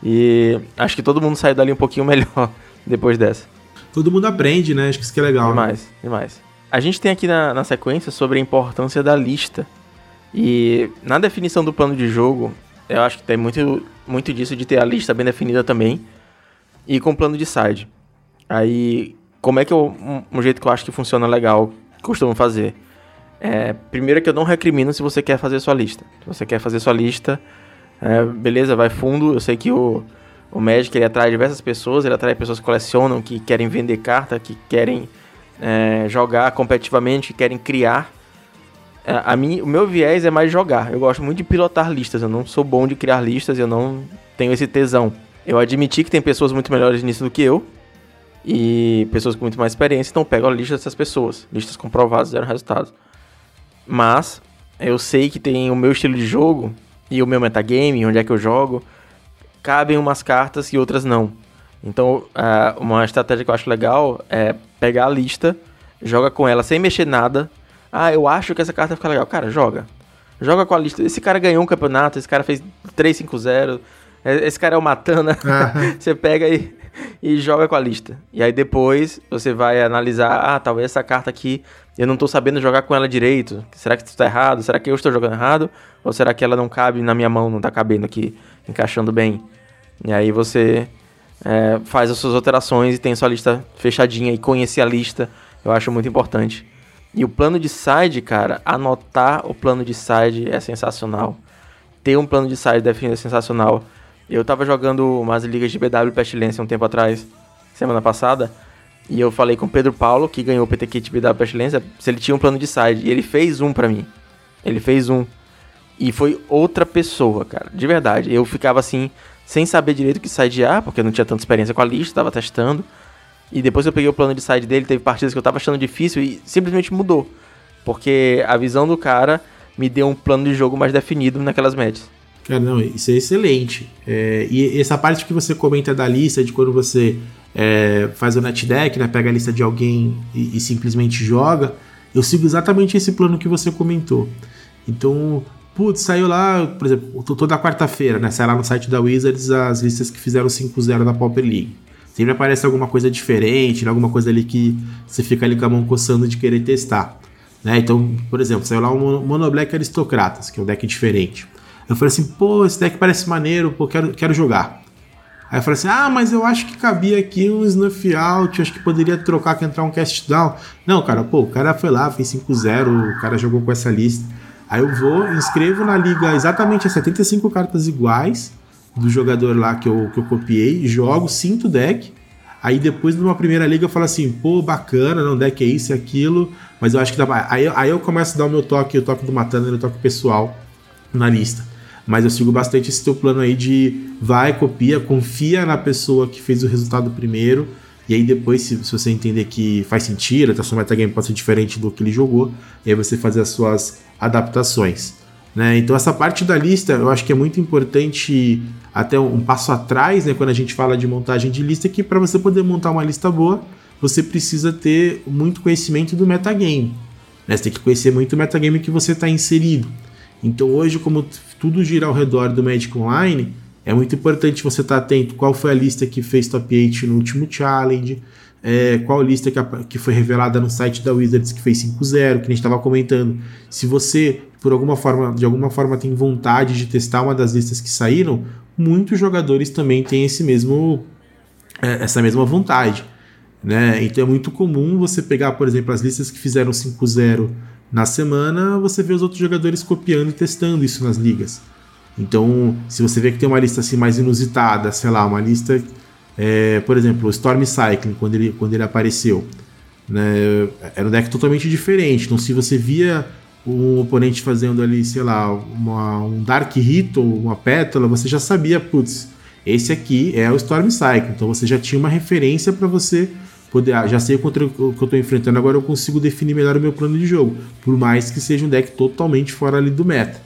A: E acho que todo mundo saiu dali um pouquinho [laughs] melhor depois dessa.
B: Todo mundo aprende, né? Acho que isso que é legal.
A: Demais, né? demais. A gente tem aqui na, na sequência sobre a importância da lista. E na definição do plano de jogo, eu acho que tem muito, muito disso de ter a lista bem definida também. E com plano de side. Aí, como é que eu. Um, um jeito que eu acho que funciona legal, costumo fazer. É, primeiro que eu não recrimino se você quer fazer sua lista. Se você quer fazer sua lista, é, beleza, vai fundo. Eu sei que o, o Magic ele atrai diversas pessoas, ele atrai pessoas que colecionam, que querem vender carta, que querem é, jogar competitivamente, que querem criar. É, a mim, o meu viés é mais jogar. Eu gosto muito de pilotar listas. Eu não sou bom de criar listas, eu não tenho esse tesão. Eu admiti que tem pessoas muito melhores nisso do que eu. E pessoas com muito mais experiência, então pego a lista dessas pessoas. Listas comprovadas, deram resultados. Mas eu sei que tem o meu estilo de jogo e o meu metagame, onde é que eu jogo, cabem umas cartas e outras não. Então, uh, uma estratégia que eu acho legal é pegar a lista, joga com ela sem mexer nada. Ah, eu acho que essa carta fica legal. Cara, joga. Joga com a lista. Esse cara ganhou um campeonato, esse cara fez 3-5-0. Esse cara é o Matana. [laughs] você pega e, e joga com a lista. E aí depois você vai analisar, ah, talvez essa carta aqui eu não tô sabendo jogar com ela direito. Será que isso tá errado? Será que eu estou jogando errado? Ou será que ela não cabe na minha mão, não tá cabendo aqui, encaixando bem? E aí você é, faz as suas alterações e tem sua lista fechadinha e conhecer a lista, eu acho muito importante. E o plano de side, cara, anotar o plano de side é sensacional. Ter um plano de side definido é sensacional. Eu tava jogando umas ligas de BW Pestilência um tempo atrás, semana passada, e eu falei com o Pedro Paulo, que ganhou o PT Kit BW Pestilência, se ele tinha um plano de side. E ele fez um para mim. Ele fez um. E foi outra pessoa, cara. De verdade. Eu ficava assim, sem saber direito o que sidear, porque eu não tinha tanta experiência com a lista, tava testando. E depois eu peguei o plano de side dele, teve partidas que eu tava achando difícil e simplesmente mudou. Porque a visão do cara me deu um plano de jogo mais definido naquelas matches.
B: Cara, não, isso é excelente. É, e essa parte que você comenta da lista, de quando você é, faz o net deck, né, pega a lista de alguém e, e, simplesmente joga, eu sigo exatamente esse plano que você comentou. Então, putz, saiu lá, por exemplo, toda quarta-feira, né, sai lá no site da Wizards as listas que fizeram 5-0 da Pauper League. Sempre aparece alguma coisa diferente, né, alguma coisa ali que você fica ali com a mão coçando de querer testar. Né? Então, por exemplo, saiu lá um Mono Black Aristocratas, que é um deck diferente. Eu falei assim, pô, esse deck parece maneiro, pô, quero, quero jogar. Aí eu falei assim, ah, mas eu acho que cabia aqui um Snuff Out, acho que poderia trocar que entrar um Cast Down. Não, cara, pô, o cara foi lá, fez 5-0, o cara jogou com essa lista. Aí eu vou, inscrevo na liga exatamente as 75 cartas iguais do jogador lá que eu, que eu copiei, jogo, sinto o deck. Aí depois numa primeira liga eu falo assim, pô, bacana, não, deck é isso e aquilo, mas eu acho que dá mais. Aí, aí eu começo a dar o meu toque, o toque do Matando e o toque pessoal na lista. Mas eu sigo bastante esse teu plano aí de vai, copia, confia na pessoa que fez o resultado primeiro. E aí depois, se, se você entender que faz sentido, a sua metagame pode ser diferente do que ele jogou, e aí você fazer as suas adaptações. Né? Então essa parte da lista eu acho que é muito importante até um, passo atrás, né, quando a gente fala de montagem de lista, que para você poder montar uma lista boa, você precisa ter muito conhecimento do metagame. Né? Você tem que conhecer muito o metagame que você está inserido. Então hoje, como tudo gira ao redor do Magic Online, é muito importante você estar tá atento qual foi a lista que fez top 8 no último challenge, é, qual lista que, a, que, foi revelada no site da Wizards que fez 5-0, que a gente estava comentando. Se você, por alguma forma, de alguma forma, tem vontade de testar uma das listas que saíram, muitos jogadores também têm esse mesmo, é, essa mesma vontade. Né? Então é muito comum você pegar, por exemplo, as listas que fizeram 5-0 na semana, você vê os outros jogadores copiando e testando isso nas ligas. Então, se você vê que tem uma lista assim mais inusitada, sei lá, uma lista, é, por exemplo, o Storm Cycling, quando ele, quando ele apareceu, né, era um deck totalmente diferente. Então, se você via um oponente fazendo ali, sei lá, uma, um Dark Ritual, uma Pétala, você já sabia, putz, esse aqui é o Storm Cycling. Então, você já tinha uma referência para você poder, ah, já sei o que eu estou enfrentando, agora eu consigo definir melhor o meu plano de jogo, por mais que seja um deck totalmente fora ali do meta.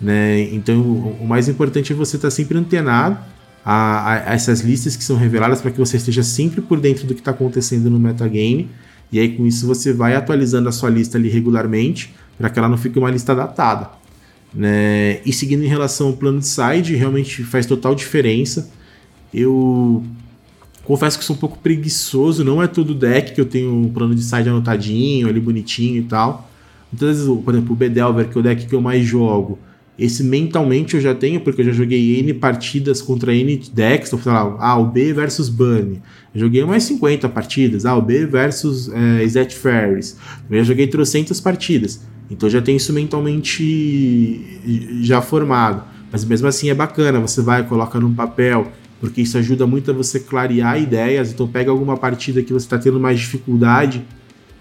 B: Né? Então, o mais importante é você estar tá sempre antenado a, a, essas listas que são reveladas para que você esteja sempre por dentro do que está acontecendo no metagame. E aí, com isso, você vai atualizando a sua lista ali regularmente para que ela não fique uma lista datada. Né? E seguindo em relação ao plano de side, realmente faz total diferença. Eu confesso que sou um pouco preguiçoso, não é todo deck que eu tenho um plano de side anotadinho, ali bonitinho e tal. Muitas vezes, por exemplo, o Bedelver, que é o deck que eu mais jogo, esse mentalmente eu já tenho, porque eu já joguei N partidas contra N decks, então, sei lá, A, o B versus Bunny. Eu joguei mais 50 partidas, A, o B versus é, Zet Ferris. Eu já joguei trocentas partidas. Então já tem isso mentalmente já formado. Mas mesmo assim é bacana, você vai, coloca num papel, porque isso ajuda muito a você clarear ideias. Então pega alguma partida que você está tendo mais dificuldade,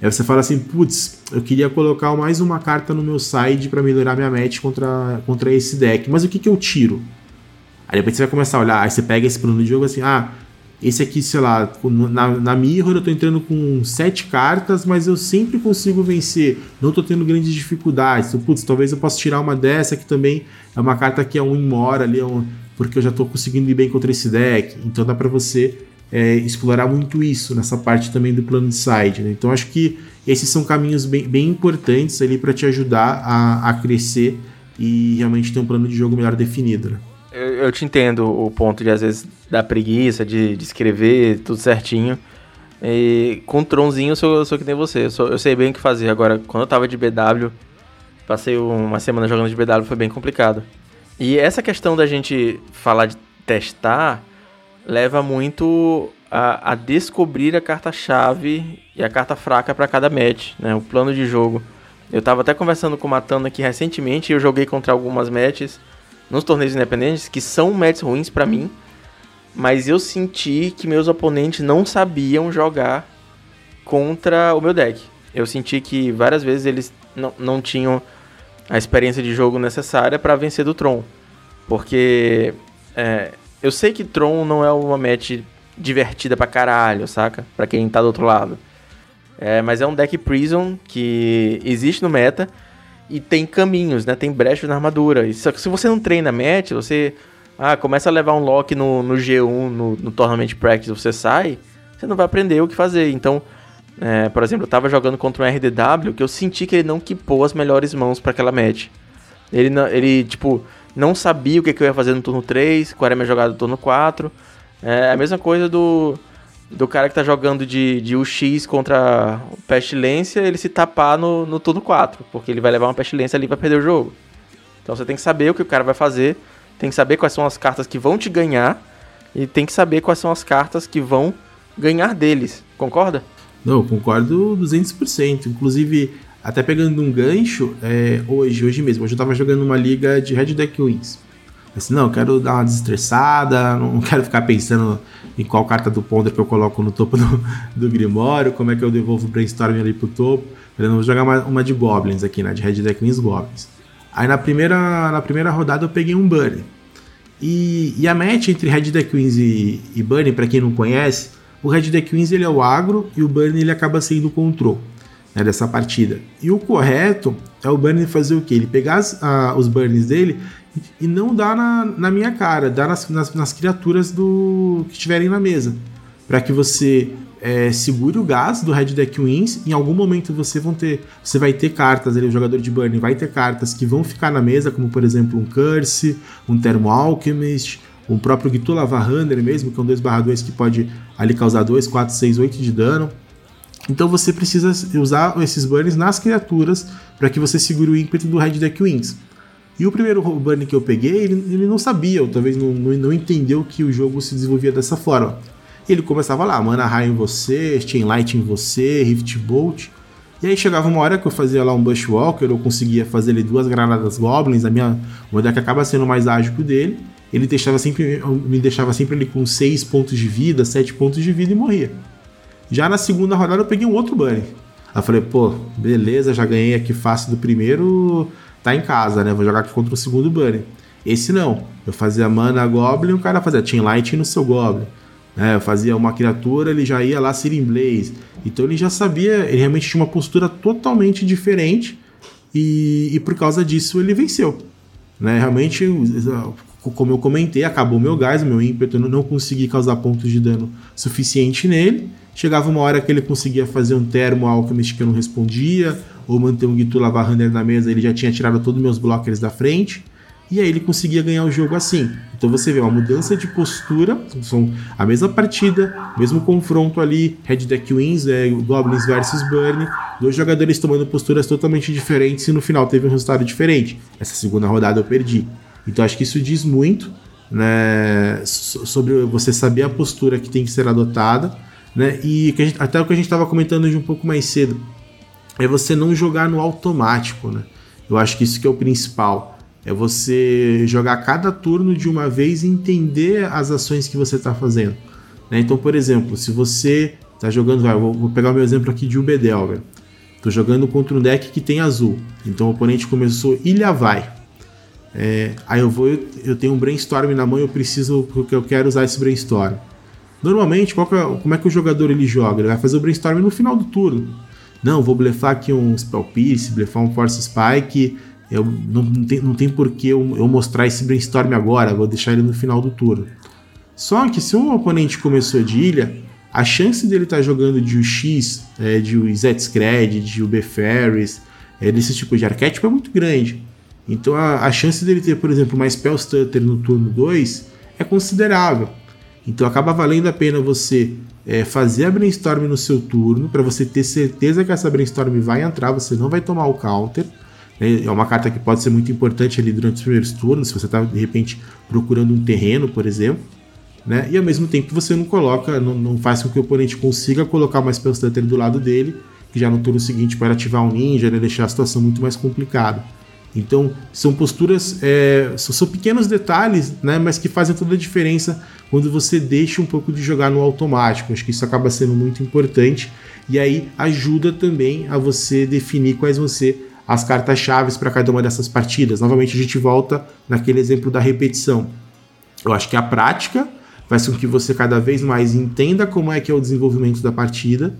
B: aí você fala assim, putz, eu queria colocar mais uma carta no meu side para melhorar minha match contra, contra esse deck, mas o que, que eu tiro? Aí depois você vai começar a olhar, aí você pega esse plano de jogo assim, ah, esse aqui, sei lá, na, na Mirror eu tô entrando com sete cartas, mas eu sempre consigo vencer. Não tô tendo grandes dificuldades. Então, putz, talvez eu possa tirar uma dessa que também é uma carta que é um imora ali, é um, porque eu já tô conseguindo ir bem contra esse deck. Então dá para você é, explorar muito isso nessa parte também do plano de side. Né? Então acho que esses são caminhos bem, bem importantes ali para te ajudar a, a crescer e realmente ter um plano de jogo melhor definido. Né?
A: Eu, eu, te entendo o ponto de às vezes da preguiça, de, de escrever tudo certinho. E com o Tronzinho eu sou, eu sou que nem você, eu, sou, eu, sei bem o que fazer. Agora, quando eu tava de BW, passei uma semana jogando de BW, foi bem complicado. E essa questão da gente falar de testar leva muito a, a descobrir a carta-chave e a carta fraca para cada match, né? O plano de jogo. Eu tava até conversando com o Matando aqui recentemente, eu joguei contra algumas matches nos torneios independentes que são matches ruins para mim, mas eu senti que meus oponentes não sabiam jogar contra o meu deck. Eu senti que várias vezes eles não, não tinham a experiência de jogo necessária para vencer do Tron. Porque é, eu sei que Tron não é uma match divertida pra caralho, saca? Pra quem tá do outro lado. É, mas é um deck Prison que existe no meta e tem caminhos, né? Tem brechas na armadura. Só que se você não treina match, você ah, começa a levar um lock no, no G1, no, no Tournament Practice, você sai, você não vai aprender o que fazer. Então, é, por exemplo, eu tava jogando contra um RDW que eu senti que ele não quipou as melhores mãos para aquela match. Ele, ele, tipo, não sabia o que, que, eu ia fazer no turno 3, qual era a minha jogada no turno 4. É a mesma coisa do, do cara que tá jogando de, de UX contra Pestilência, ele se tapar no, no turno 4, porque ele vai levar uma Pestilência ali vai perder o jogo. Então você tem que saber o que o cara vai fazer, tem que saber quais são as cartas que vão te ganhar, e tem que saber quais são as cartas que vão ganhar deles. Concorda?
B: Não, concordo 200%. Inclusive, até pegando um gancho, é, hoje, hoje mesmo, hoje eu tava jogando uma liga de Red Deck Wins. Assim, não, eu quero dar uma desestressada, não quero ficar pensando em qual carta do Ponder que eu coloco no topo do, do Grimório, como é que eu devolvo o Brainstorm ali pro topo. Eu vou jogar uma, uma, de Goblins aqui, né? De Red Deck Wins Goblins. Aí na primeira, na primeira rodada eu peguei um Bunny. E, e a match entre Red Deck Wins e, e Bunny, pra quem não conhece, o Red Deck Wins ele é o agro e o Bunny ele acaba sendo o control né, dessa partida. E o correto é o Bunny fazer o quê? Ele pegar as, a, os burns dele e não dar na, na minha cara, dar nas, nas, nas criaturas do que estiverem na mesa. Para que você é, segure o gás do Red Deck Wins. Em algum momento você, vão ter, você vai ter cartas, ali, o jogador de Burn vai ter cartas que vão ficar na mesa, como por exemplo um Curse, um Thermo Alchemist, o próprio Gitula Varrander mesmo, que é um 2/2 que pode ali causar 2, 4, 6, 8 de dano. Então você precisa usar esses burns nas criaturas para que você segure o ímpeto do Red Deck Wings. E o primeiro burn que eu peguei, ele, ele não sabia, ou talvez não, não, não, entendeu que o jogo se desenvolvia dessa forma. Ele começava lá, Mana High em você, Chain Light em você, Rift Bolt. E aí chegava uma hora que eu fazia lá um Bushwalker, eu conseguia fazer ali duas granadas Goblins, a minha, o deck acaba sendo mais ágil que o dele. Ele deixava sempre, me deixava sempre ali com 6 pontos de vida, 7 pontos de vida e morria. Já na segunda rodada eu peguei um outro bunny. Aí eu falei, pô, beleza, já ganhei aqui fácil do primeiro, tá em casa, né? Vou jogar aqui contra o segundo bunny. Esse não. Eu fazia mana Goblin, o cara fazia Team Light no seu Goblin. É, eu fazia uma criatura, ele já ia lá Searing Blaze. Então ele já sabia, ele realmente tinha uma postura totalmente diferente. E, e por causa disso ele venceu. Né? Realmente, como eu comentei, acabou meu gás, meu ímpeto, eu não consegui causar pontos de dano suficiente nele. Chegava uma hora que ele conseguia fazer um termo alchemist que eu não respondia, ou manter um Gitu Lavahander na mesa, ele já tinha tirado todos os meus blockers da frente. E aí ele conseguia ganhar o jogo assim. Então você vê uma mudança de postura, são a mesma partida, mesmo confronto ali, Red Deck Wins, é, Goblins versus Burn, dois jogadores tomando posturas totalmente diferentes e no final teve um resultado diferente. Essa segunda rodada eu perdi. Então acho que isso diz muito né, sobre você saber a postura que tem que ser adotada, né? E gente, até o que a gente estava comentando de um pouco mais cedo é você não jogar no automático, né? Eu acho que isso que é o principal. É você jogar cada turno de uma vez e entender as ações que você está fazendo. Né? Então, por exemplo, se você está jogando, vai, vou, vou, pegar o meu exemplo aqui de Ubedel, Estou jogando contra um deck que tem azul. Então o oponente começou Ilha Vai. É, aí eu vou, eu tenho um brainstorm na mão, eu preciso, porque eu quero usar esse brainstorm. Normalmente, é, como é que o jogador ele joga? Ele vai fazer o brainstorm no final do turno. Não, vou blefar aqui um Spell Pierce, blefar um Force Spike. Eu, não, não, tem, não tem por que eu, eu mostrar esse brainstorm agora, vou deixar ele no final do turno. Só que se um oponente começou de ilha, a chance dele estar tá jogando de UX, é, de Zetscred, de UB Ferris, é, desse tipo de arquétipo é muito grande. Então a, a chance dele ter, por exemplo, mais Spell Stutter no turno 2 é considerável. Então acaba valendo a pena você é, fazer a brainstorm no seu turno, para você ter certeza que essa brainstorm vai entrar, você não vai tomar o counter. Né? É uma carta que pode ser muito importante ali durante os primeiros turnos, se você está de repente procurando um terreno, por exemplo. Né? E ao mesmo tempo você não coloca, não, não faz com que o oponente consiga colocar uma Spell Stutter do lado dele, que já no turno seguinte pode ativar um ninja, né? deixar a situação muito mais complicada. Então, são posturas, é, são pequenos detalhes, né, mas que fazem toda a diferença quando você deixa um pouco de jogar no automático. Acho que isso acaba sendo muito importante e aí ajuda também a você definir quais vão ser as cartas-chave para cada uma dessas partidas. Novamente, a gente volta naquele exemplo da repetição. Eu acho que a prática faz com que você cada vez mais entenda como é que é o desenvolvimento da partida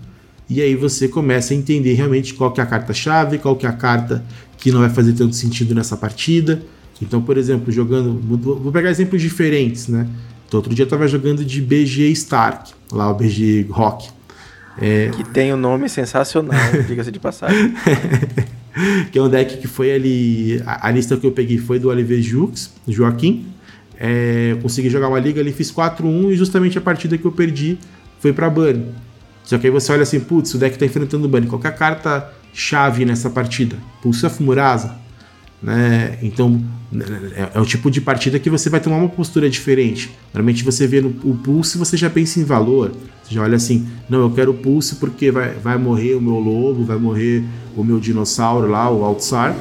B: e aí você começa a entender realmente qual que é a carta-chave, qual que é a carta que não vai fazer tanto sentido nessa partida. Então, por exemplo, jogando. Vou pegar exemplos diferentes, né? Então, outro dia eu estava jogando de BG Stark, lá o BG Rock.
A: É... Que tem um nome sensacional, [laughs] diga-se de passagem. [laughs]
B: que é um deck que foi ali. A, a, lista que eu peguei foi do Oliver Jux, Joaquim. É, consegui jogar uma liga ali, fiz 4-1 e justamente a partida que eu perdi foi para Burn. Só que aí você olha assim, putz, o deck tá enfrentando o Bunny. Qualquer carta chave nessa partida? Pulsa Fumurasa. Né? Então, é, é, o tipo de partida que você vai tomar uma postura diferente. Normalmente você vê no, o Pulse você já pensa em valor. Você já olha assim, não, eu quero o Pulse porque vai, vai morrer o meu lobo, vai morrer o meu dinossauro lá, o Altsar.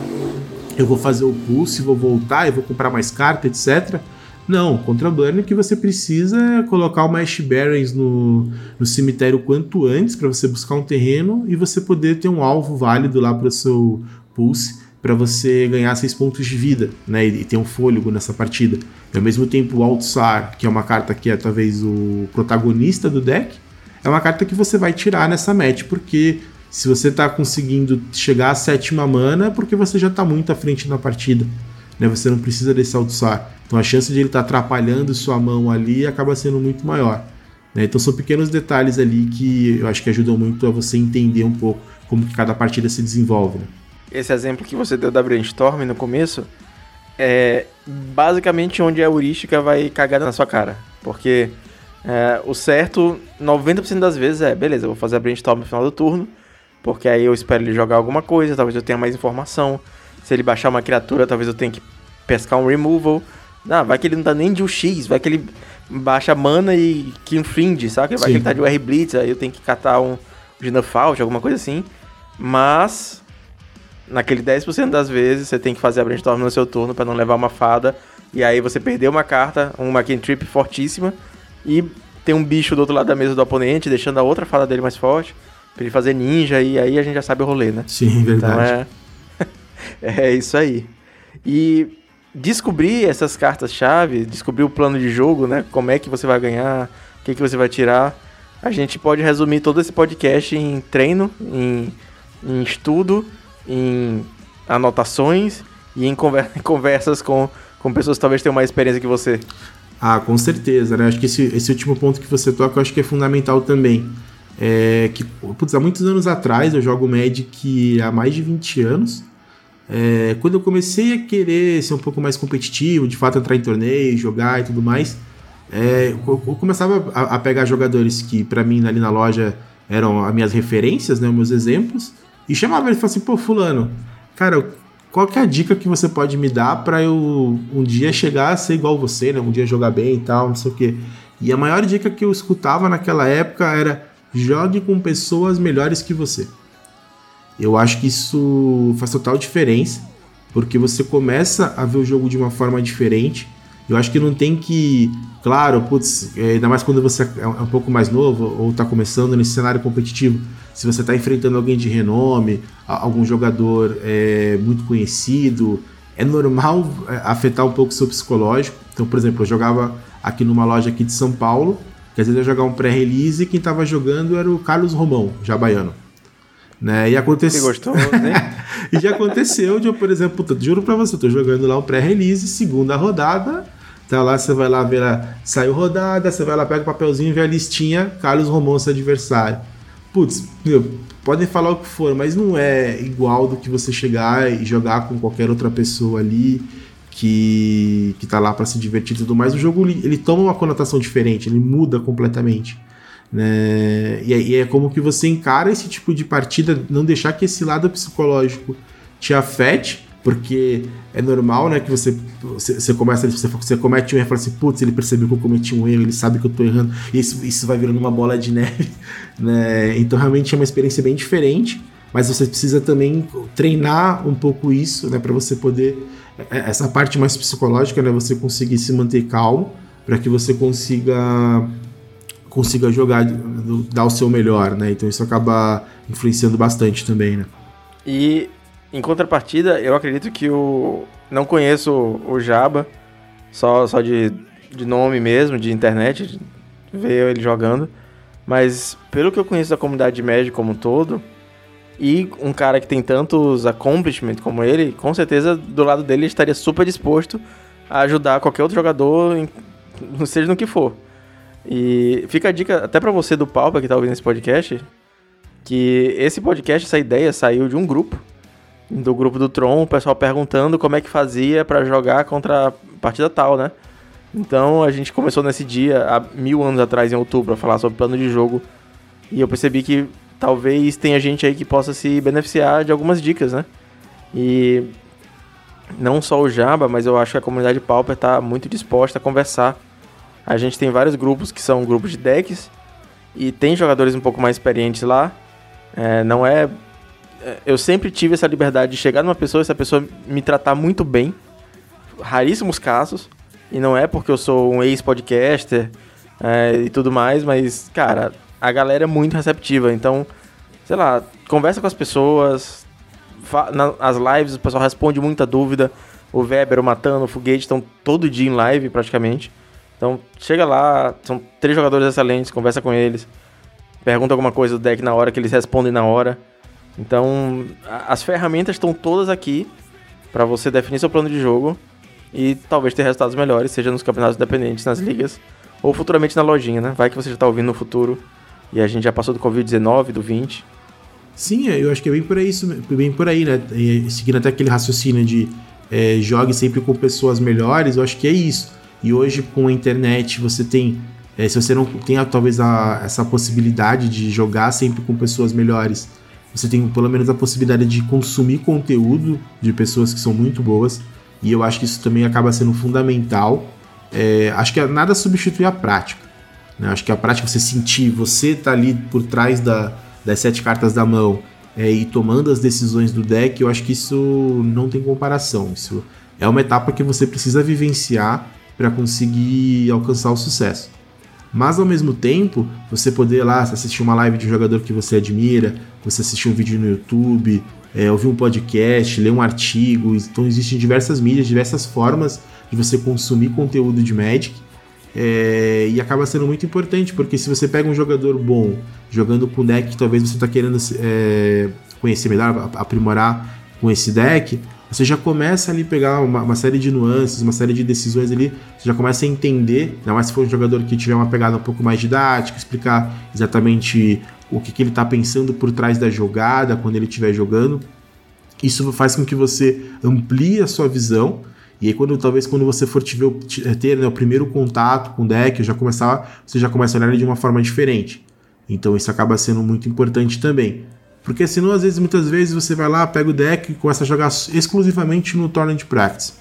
B: Eu vou fazer o Pulse, vou voltar, eu vou comprar mais carta, etc. Não, contra Burn que você precisa colocar o Ash Barrens no, no cemitério quanto antes para você buscar um terreno e você poder ter um alvo válido lá para o seu pulse para você ganhar 6 pontos de vida, né? E, e ter um fôlego nessa partida. E ao mesmo tempo o Altsar, que é uma carta que é talvez o protagonista do deck, é uma carta que você vai tirar nessa match, porque se você está conseguindo chegar à sétima mana, é porque você já está muito à frente na partida. Né? Você não precisa desse Altsar. Então a chance de ele estar tá atrapalhando sua mão ali acaba sendo muito maior. Né? Então são pequenos detalhes ali que eu acho que ajudam muito a você entender um pouco como que cada partida se desenvolve. Né?
A: Esse exemplo que você deu da Brainstorm no começo é basicamente onde a heurística vai cagar na sua cara. Porque é, o certo, 90% das vezes é, beleza, eu vou fazer a Brainstorm no final do turno, porque aí eu espero ele jogar alguma coisa, talvez eu tenha mais informação. Se ele baixar uma criatura, talvez eu tenha que pescar um removal. Não, vai que ele não tá nem de UX, vai que ele baixa mana e que infringe, sabe? Vai Sim. que ele tá de UR Blitz, aí eu tenho que catar um Ginafalt, alguma coisa assim. Mas, naquele 10% das vezes, você tem que fazer a brainstorm no seu turno para não levar uma fada. E aí você perdeu uma carta, uma cantrip fortíssima, e tem um bicho do outro lado da mesa do oponente, deixando a outra fada dele mais forte, pra ele fazer ninja, e aí a gente já sabe o rolê, né?
B: Sim, verdade.
A: Então é, [laughs] é isso aí. E descobrir essas cartas-chave, descobrir o plano de jogo, né? Como é que você vai ganhar, o que, que você vai tirar. A gente pode resumir todo esse podcast em treino, em, em estudo, em anotações e em [laughs] conversas com, com pessoas que talvez tenham mais experiência que você?
B: Ah, com certeza, né? Acho que esse, esse último ponto que você toca, eu acho que é fundamental também. É que, putz, há muitos anos atrás, eu jogo Magic há mais de 20 anos. É, quando eu comecei a querer ser um pouco mais competitivo, de fato entrar em torneio, jogar e tudo mais, é, eu, eu, começava a, a, pegar jogadores que para mim ali na loja eram as minhas referências, né, meus exemplos, e chamava ele e falava assim, pô, fulano, cara, qual que é a dica que você pode me dar para eu um dia chegar a ser igual você, né, um dia jogar bem e tal, não sei o quê. E a maior dica que eu escutava naquela época era jogue com pessoas melhores que você. Eu acho que isso faz total diferença, porque você começa a ver o jogo de uma forma diferente. Eu acho que não tem que, claro, putz, é, ainda mais quando você é um pouco mais novo ou está começando nesse cenário competitivo, se você está enfrentando alguém de renome, algum jogador é, muito conhecido, é normal é, afetar um pouco o seu psicológico. Então, por exemplo, eu jogava aqui numa loja aqui de São Paulo, que às vezes eu jogar um pré-release e quem estava jogando era o Carlos Romão, já baiano. Né? E aconteceu.
A: Você gostou, né? [laughs]
B: e já aconteceu de eu, por exemplo, puta, juro pra você, eu tô jogando lá um pré-release, segunda rodada. Tá lá, você vai lá ver a. Saiu rodada, você vai lá, pega o papelzinho e vê a listinha, Carlos Romão, seu adversário. Putz, meu, podem falar o que for, mas não é igual do que você chegar e jogar com qualquer outra pessoa ali que, que tá lá para se divertir e tudo mais. O jogo ele, ele toma uma conotação diferente, ele muda completamente. Né? E, e é como que você encara esse tipo de partida, não deixar que esse lado psicológico te afete, porque é normal, né, que você, você, você começa, você, você comete um erro e fala assim, putz, ele percebeu que eu cometi um erro, ele sabe que eu tô errando, e isso, isso vai virando uma bola de [laughs] neve, né? Então realmente é uma experiência bem diferente, mas você precisa também treinar um pouco isso, né, para você poder é, essa parte mais psicológica, né, você conseguir se manter calmo, para que você consiga consiga jogar, dar o seu melhor, né? Então isso acaba influenciando bastante também, né?
A: E em contrapartida, eu acredito que o não conheço o Jaba, só só de, de nome mesmo, de internet, de ver ele jogando, mas pelo que eu conheço da comunidade média como um todo, e um cara que tem tantos accomplishments como ele, com certeza do lado dele estaria super disposto a ajudar qualquer outro jogador, seja no que for. E fica a dica até para você do Palpa que tá ouvindo esse podcast, que esse podcast, essa ideia saiu de um grupo, do grupo do Tron, o pessoal perguntando como é que fazia para jogar contra a partida tal, né? Então a gente começou nesse dia, há mil anos atrás, em outubro, a falar sobre plano de jogo. E eu percebi que talvez tenha gente aí que possa se beneficiar de algumas dicas, né? E não só o Jamba, mas eu acho que a comunidade Pauper está muito disposta a conversar a gente tem vários grupos que são grupos de decks e tem jogadores um pouco mais experientes lá. É, não é, é. Eu sempre tive essa liberdade de chegar numa pessoa e essa pessoa me tratar muito bem. Raríssimos casos. E não é porque eu sou um ex-podcaster é, e tudo mais, mas, cara, a galera é muito receptiva. Então, sei lá, conversa com as pessoas. Nas lives o pessoal responde muita dúvida. O Weber, o Matano, o Foguete estão todo dia em live praticamente. Então, chega lá, são três jogadores excelentes, conversa com eles, pergunta alguma coisa do deck na hora que eles respondem na hora. Então, as ferramentas estão todas aqui para você definir seu plano de jogo e talvez ter resultados melhores, seja nos campeonatos independentes, nas ligas ou futuramente na lojinha, né? Vai que você já está ouvindo no futuro e a gente já passou do Covid-19, do 20.
B: Sim, eu acho que é bem por aí, bem por aí né? Seguindo até aquele raciocínio de é, jogue sempre com pessoas melhores, eu acho que é isso. E hoje com a internet você tem, é, se você não tem talvez a, essa possibilidade de jogar sempre com pessoas melhores, você tem pelo menos a possibilidade de consumir conteúdo de pessoas que são muito boas. E eu acho que isso também acaba sendo fundamental. É, acho que nada substitui a prática. Né? Acho que a prática você sentir, você tá ali por trás da, das sete cartas da mão é, e tomando as decisões do deck, eu acho que isso não tem comparação. Isso é uma etapa que você precisa vivenciar para conseguir alcançar o sucesso. Mas ao mesmo tempo, você poder lá assistir uma live de um jogador que você admira, você assistir um vídeo no YouTube, é, ouvir um podcast, ler um artigo. Então existem diversas mídias, diversas formas de você consumir conteúdo de Magic. É, e acaba sendo muito importante, porque se você pega um jogador bom jogando com deck que talvez você está querendo é, conhecer melhor, aprimorar com esse deck, você já começa ali pegar uma, uma, série de nuances, uma série de decisões ali, você já começa a entender, ainda mais se for um jogador que tiver uma pegada um pouco mais didática, explicar exatamente o que, que ele está pensando por trás da jogada quando ele estiver jogando. Isso faz com que você amplie a sua visão. E aí, quando talvez quando você for te ver, ter né, o primeiro contato com o deck, já começar, você já começa a olhar ele de uma forma diferente. Então isso acaba sendo muito importante também. Porque senão, às vezes, muitas vezes você vai lá, pega o deck e começa a jogar exclusivamente no Tournament Practice.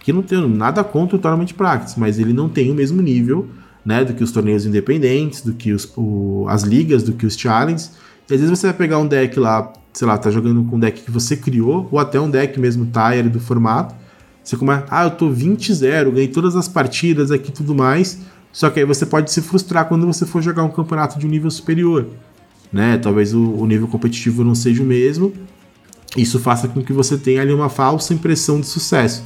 B: Que não tenho nada contra o Tournament Practice, mas ele não tem o mesmo nível né, do que os torneios independentes, do que os, o, as ligas, do que os challenges. E às vezes você vai pegar um deck lá, sei lá, tá jogando com um deck que você criou, ou até um deck mesmo tire do formato. Você começa, ah, eu tô 20-0, ganhei todas as partidas aqui e tudo mais. Só que aí você pode se frustrar quando você for jogar um campeonato de um nível superior né? Talvez o, o nível competitivo não seja o mesmo. Isso faça com que você tenha ali uma falsa impressão de sucesso.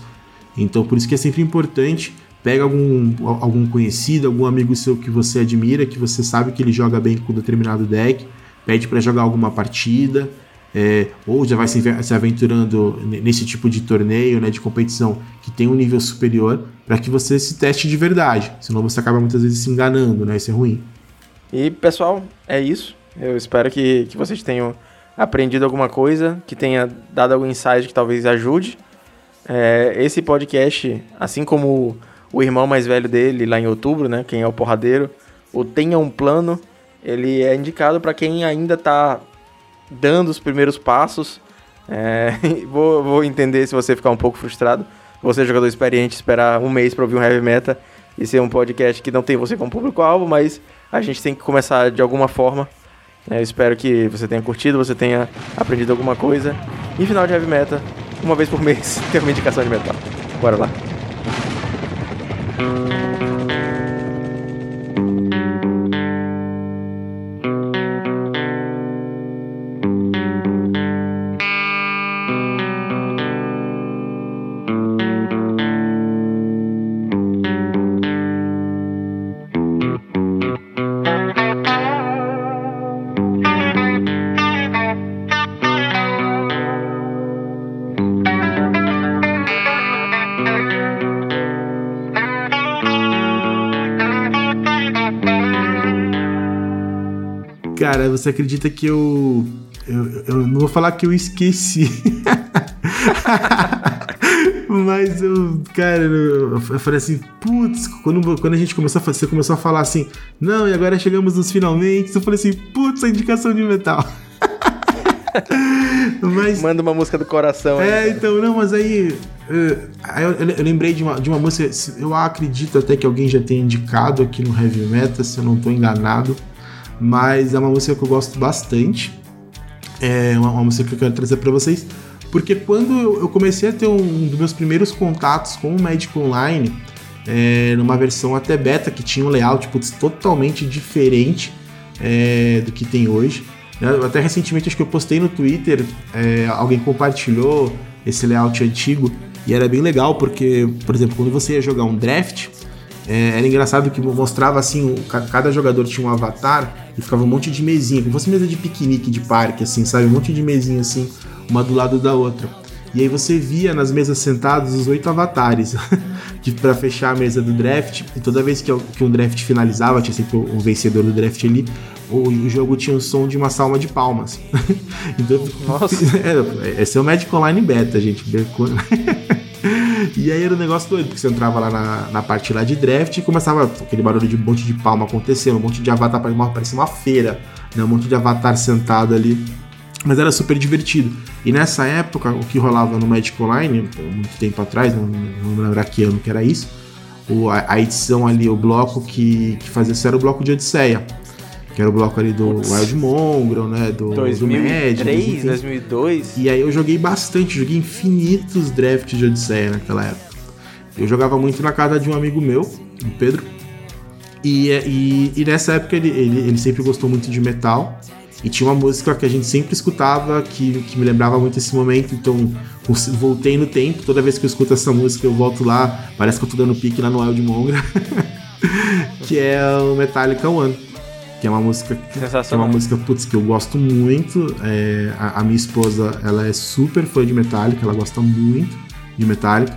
B: Então, por isso que é sempre importante pega algum, algum conhecido, algum amigo seu que você admira, que você sabe que ele joga bem com determinado deck, pede para jogar alguma partida, é, ou já vai se, se, aventurando nesse tipo de torneio, né, de competição que tem um nível superior, para que você se teste de verdade. Senão você acaba muitas vezes se enganando, né? Isso é ruim.
A: E pessoal, é isso. Eu espero que, que vocês tenham aprendido alguma coisa, que tenha dado algum insight que talvez ajude. É, esse podcast, assim como o irmão mais velho dele, lá em outubro, né, quem é o porradeiro, o Tenha um Plano, ele é indicado para quem ainda está dando os primeiros passos. É, [laughs] vou, vou entender se você ficar um pouco frustrado. Você, jogador experiente, esperar um mês para ouvir um Heavy Meta e ser um podcast que não tem você como público-alvo, mas a gente tem que começar de alguma forma. É, eu espero que você tenha curtido, você tenha aprendido alguma coisa. E final de Heavy Meta, uma vez por mês, [laughs] tem uma indicação de metal. Bora lá.
B: Cara, você acredita que eu. Eu, eu não vou falar que eu esqueci. [laughs] Mas eu, cara, eu, falei assim, putz, quando, quando a gente começou a você começou a falar assim, não, e agora chegamos nos finalmente, eu falei assim, putz, a indicação de metal. [laughs]
A: mas, Manda uma música do coração.
B: É, aí, então, não, mas aí. Uh, eu, eu, eu, lembrei de uma, de uma música, eu acredito até que alguém já tenha indicado aqui no Heavy Metal, se eu não estou enganado mas é uma música que eu gosto bastante. É uma, uma música que eu quero trazer para vocês, porque quando eu, comecei a ter um, dos meus primeiros contatos com o Magic Online, é, numa versão até beta que tinha um layout putz, totalmente diferente é, do que tem hoje. Eu, até recentemente acho que eu postei no Twitter, é, alguém compartilhou esse layout antigo e era bem legal porque, por exemplo, quando você ia jogar um draft, é, era engraçado que mostrava assim, cada jogador tinha um avatar e ficava um monte de mesinha, como fosse mesa de piquenique de parque, assim, sabe? Um monte de mesinha assim, uma do lado da outra. E aí você via nas mesas sentados os oito avatares [laughs] para fechar a mesa do draft. E toda vez que, que um draft finalizava, tinha sempre o, o vencedor do draft ali, o, o, jogo tinha um som de uma salva de palmas. [laughs] então, Nossa! [laughs] É, esse é o Magic Online Beta, gente. E aí era um negócio doido, porque você entrava lá na, na parte lá de draft e começava aquele barulho de um monte de palma acontecendo, um monte de avatar, parecia uma feira, né? Um monte de avatar sentado ali. Mas era super divertido. E nessa época, o que rolava no Magic Online, muito tempo atrás, não, não lembro que ano que era isso, o, a, a, edição ali, o bloco que, que fazia isso era o bloco de Odisseia que era o bloco ali do Putz. Wild Mongrel, né? Do,
A: 2003, do Magic. 2002.
B: E aí eu joguei bastante, joguei infinitos drafts de Odisseia naquela época. Eu jogava muito na casa de um amigo meu, o Pedro. E, e, e nessa época ele, ele, ele, sempre gostou muito de metal. E tinha uma música que a gente sempre escutava que, que me lembrava muito esse momento. Então voltei no tempo. Toda vez que eu escuto essa música eu volto lá. Parece que eu tô dando pique lá no Wild Mongrel. [laughs] que é o Metallica One. Que é uma música que é uma música putz, que eu gosto muito. É, a, a, minha esposa ela é super fã de Metallica, ela gosta muito de Metallica.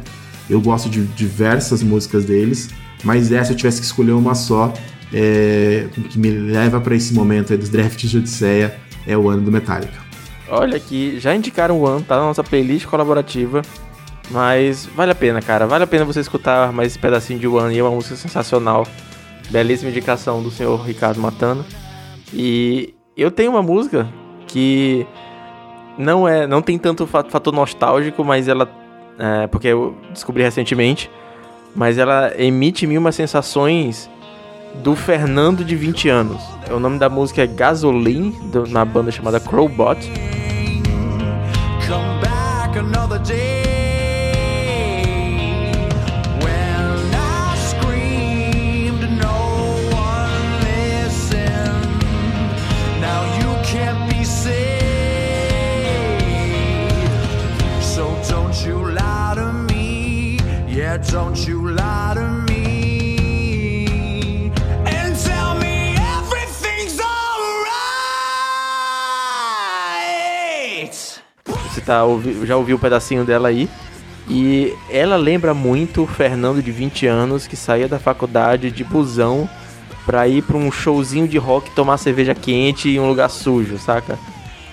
B: Eu gosto de diversas músicas deles, mas essa eu tivesse que escolher uma só, é, que me leva para esse momento aí dos drafts de Odisseia, é o ano do Metallica.
A: Olha aqui, já indicaram o ano, tá na nossa playlist colaborativa. Mas vale a pena, cara. Vale a pena você escutar mais esse pedacinho de One e é uma música sensacional. Belíssima indicação do senhor Ricardo Matano. E eu tenho uma música que não é, não tem tanto fator nostálgico, mas ela é, porque eu descobri recentemente, mas ela emite em mim umas sensações do Fernando de 20 anos. O nome da música é Gasoline, na banda chamada Crowbot. Come back another day. Você tá, já ouviu um pedacinho dela aí? E ela lembra muito o Fernando de 20 anos que saía da faculdade de busão pra ir pra um showzinho de rock tomar cerveja quente em um lugar sujo, saca?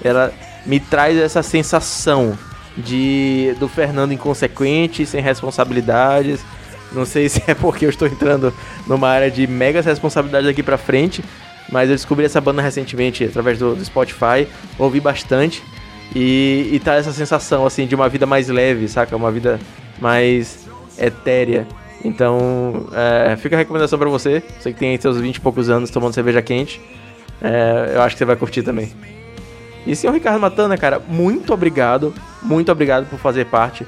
A: Ela me traz essa sensação de do Fernando inconsequente, sem responsabilidades. Não sei se é porque eu estou entrando numa área de megas responsabilidades daqui pra frente, mas eu descobri essa banda recentemente através do, do Spotify, ouvi bastante e, e tá essa sensação assim de uma vida mais leve, saca? Uma vida mais etérea. Então, é, fica a recomendação para você, você que tem seus 20 e poucos anos tomando cerveja quente. É, eu acho que você vai curtir também. E senhor Ricardo Matana, cara, muito obrigado, muito obrigado por fazer parte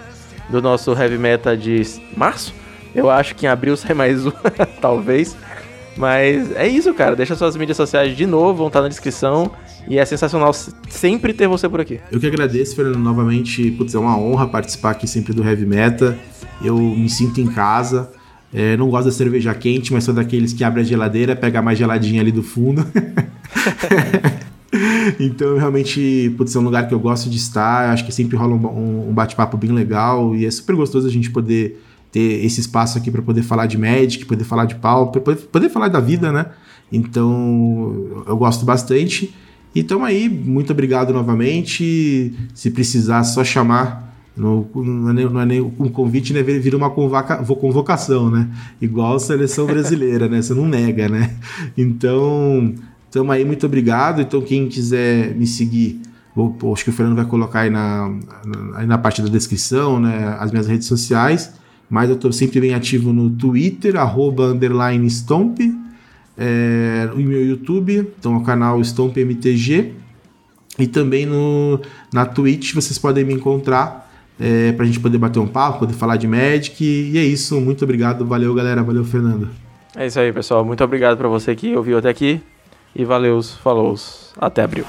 A: do nosso Heavy Meta de março. Eu acho que em abril sai mais um, [laughs] talvez. Mas é isso, cara. Deixa suas mídias sociais de novo, vão estar na descrição. E é sensacional sempre ter você por aqui.
B: Eu que agradeço, Fernando, novamente. Putz, é uma honra participar aqui sempre do Heavy Meta. Eu me sinto em casa. É, não gosto da cerveja quente, mas sou daqueles que abre a geladeira, pega mais geladinha ali do fundo. [laughs] [laughs] então, realmente, putz, é um lugar que eu gosto de estar. Acho que sempre rola um, um bate-papo bem legal e é super gostoso a gente poder ter esse espaço aqui para poder falar de Magic, poder falar de pau, poder, poder falar da vida, né? Então, eu gosto bastante. Então aí, muito obrigado novamente. Se precisar, só chamar. No, não, é nem, não é nem um convite, né? Vira uma convoca, convocação, né? Igual a seleção brasileira, né? Você não nega, né? Então, Tamo aí, muito obrigado. Então, quem quiser me seguir, vou, acho que o Fernando vai colocar aí na, aí na parte da descrição, né, as minhas redes sociais. Mas eu estou sempre bem ativo no Twitter, arroba, underline Stomp, é, no meu YouTube, então o canal Stomp MTG. E também no, na Twitch vocês podem me encontrar é, para a gente poder bater um papo, poder falar de Magic. E é isso, muito obrigado, valeu galera, valeu Fernando.
A: É isso aí pessoal, muito obrigado para você que ouviu até aqui. E valeu, falou, até abril.